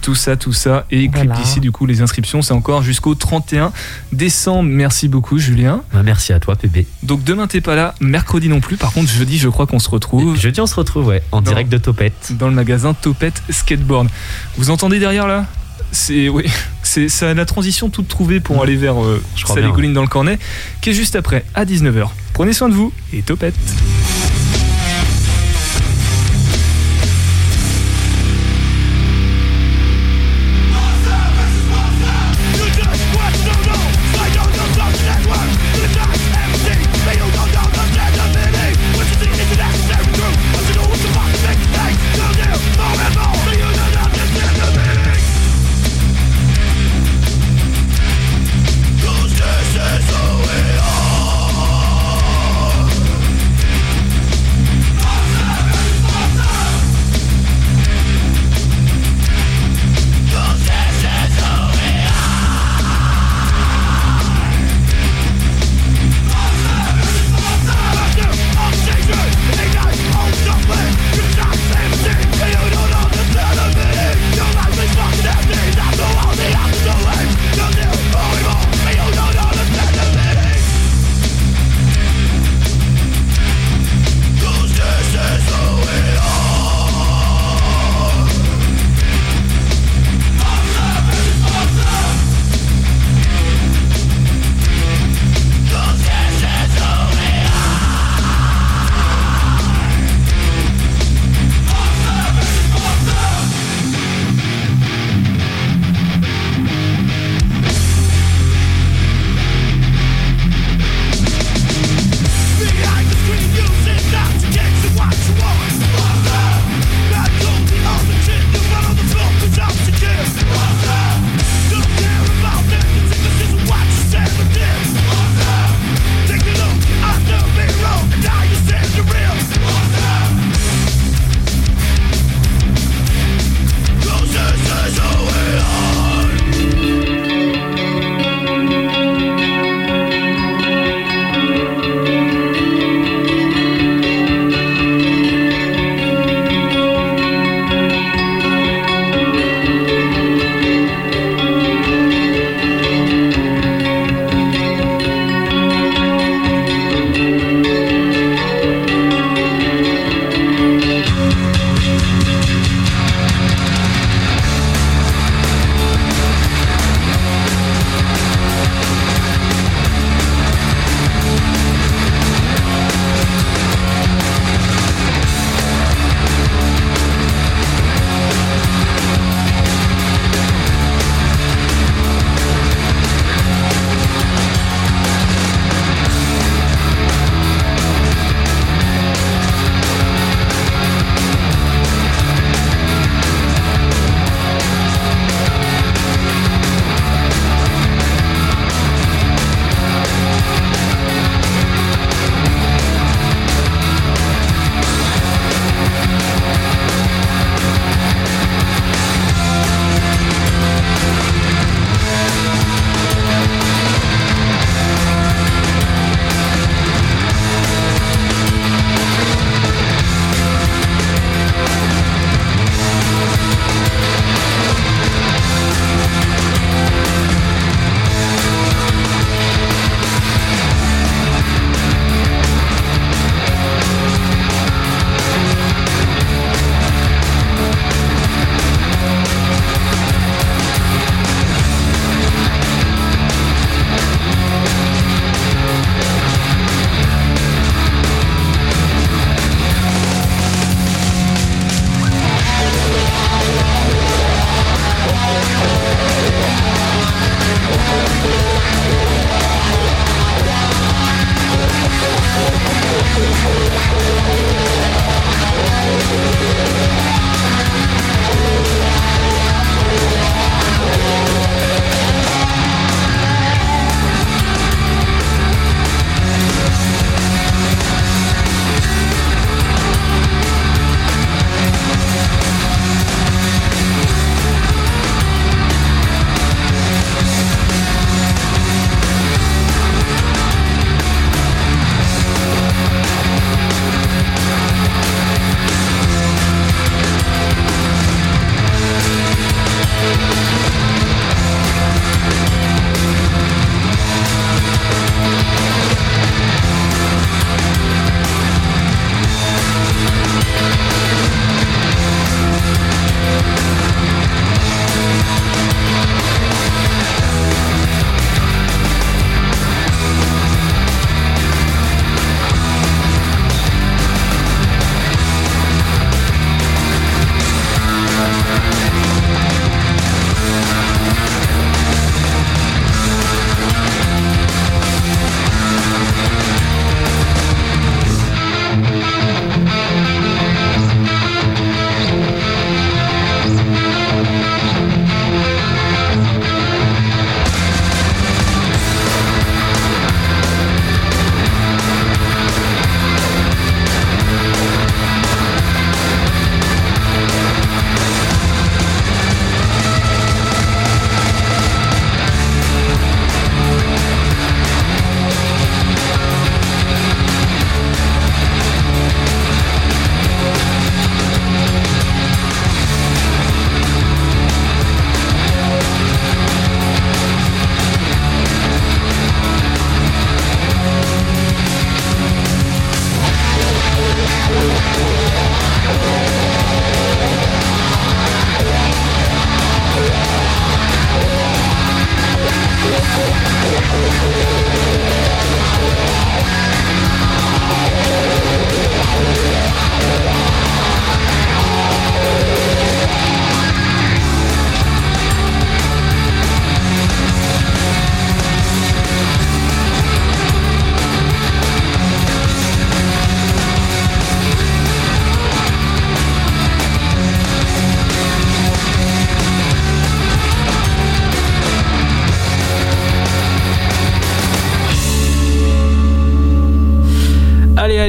[SPEAKER 4] Tout ça, tout ça. Et clip d'ici, du coup, les inscriptions, c'est encore jusqu'au 31 décembre. Merci beaucoup, Julien.
[SPEAKER 5] Bah, merci à toi, PB.
[SPEAKER 4] Donc, demain, t'es pas là. Mercredi non plus. Par contre, jeudi, je crois qu'on se retrouve.
[SPEAKER 5] Jeudi, on se retrouve, ouais, en
[SPEAKER 4] Dans-
[SPEAKER 5] direct de Topette.
[SPEAKER 4] Dans le magasin Topette Skateboard. Vous entendez derrière là? C'est oui, c'est c'est la transition toute trouvée pour aller vers euh,
[SPEAKER 5] Je crois
[SPEAKER 4] Salé
[SPEAKER 5] bien.
[SPEAKER 4] Colline dans le Cornet, qui est juste après, à 19h. Prenez soin de vous et Topette.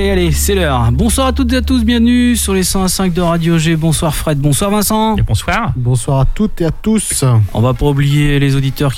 [SPEAKER 10] Allez, c'est l'heure. Bonsoir à toutes et à tous, bienvenue sur les 105 de Radio G. Bonsoir Fred, bonsoir Vincent.
[SPEAKER 13] bonsoir.
[SPEAKER 14] Bonsoir à toutes et à tous.
[SPEAKER 10] On va pas oublier les auditeurs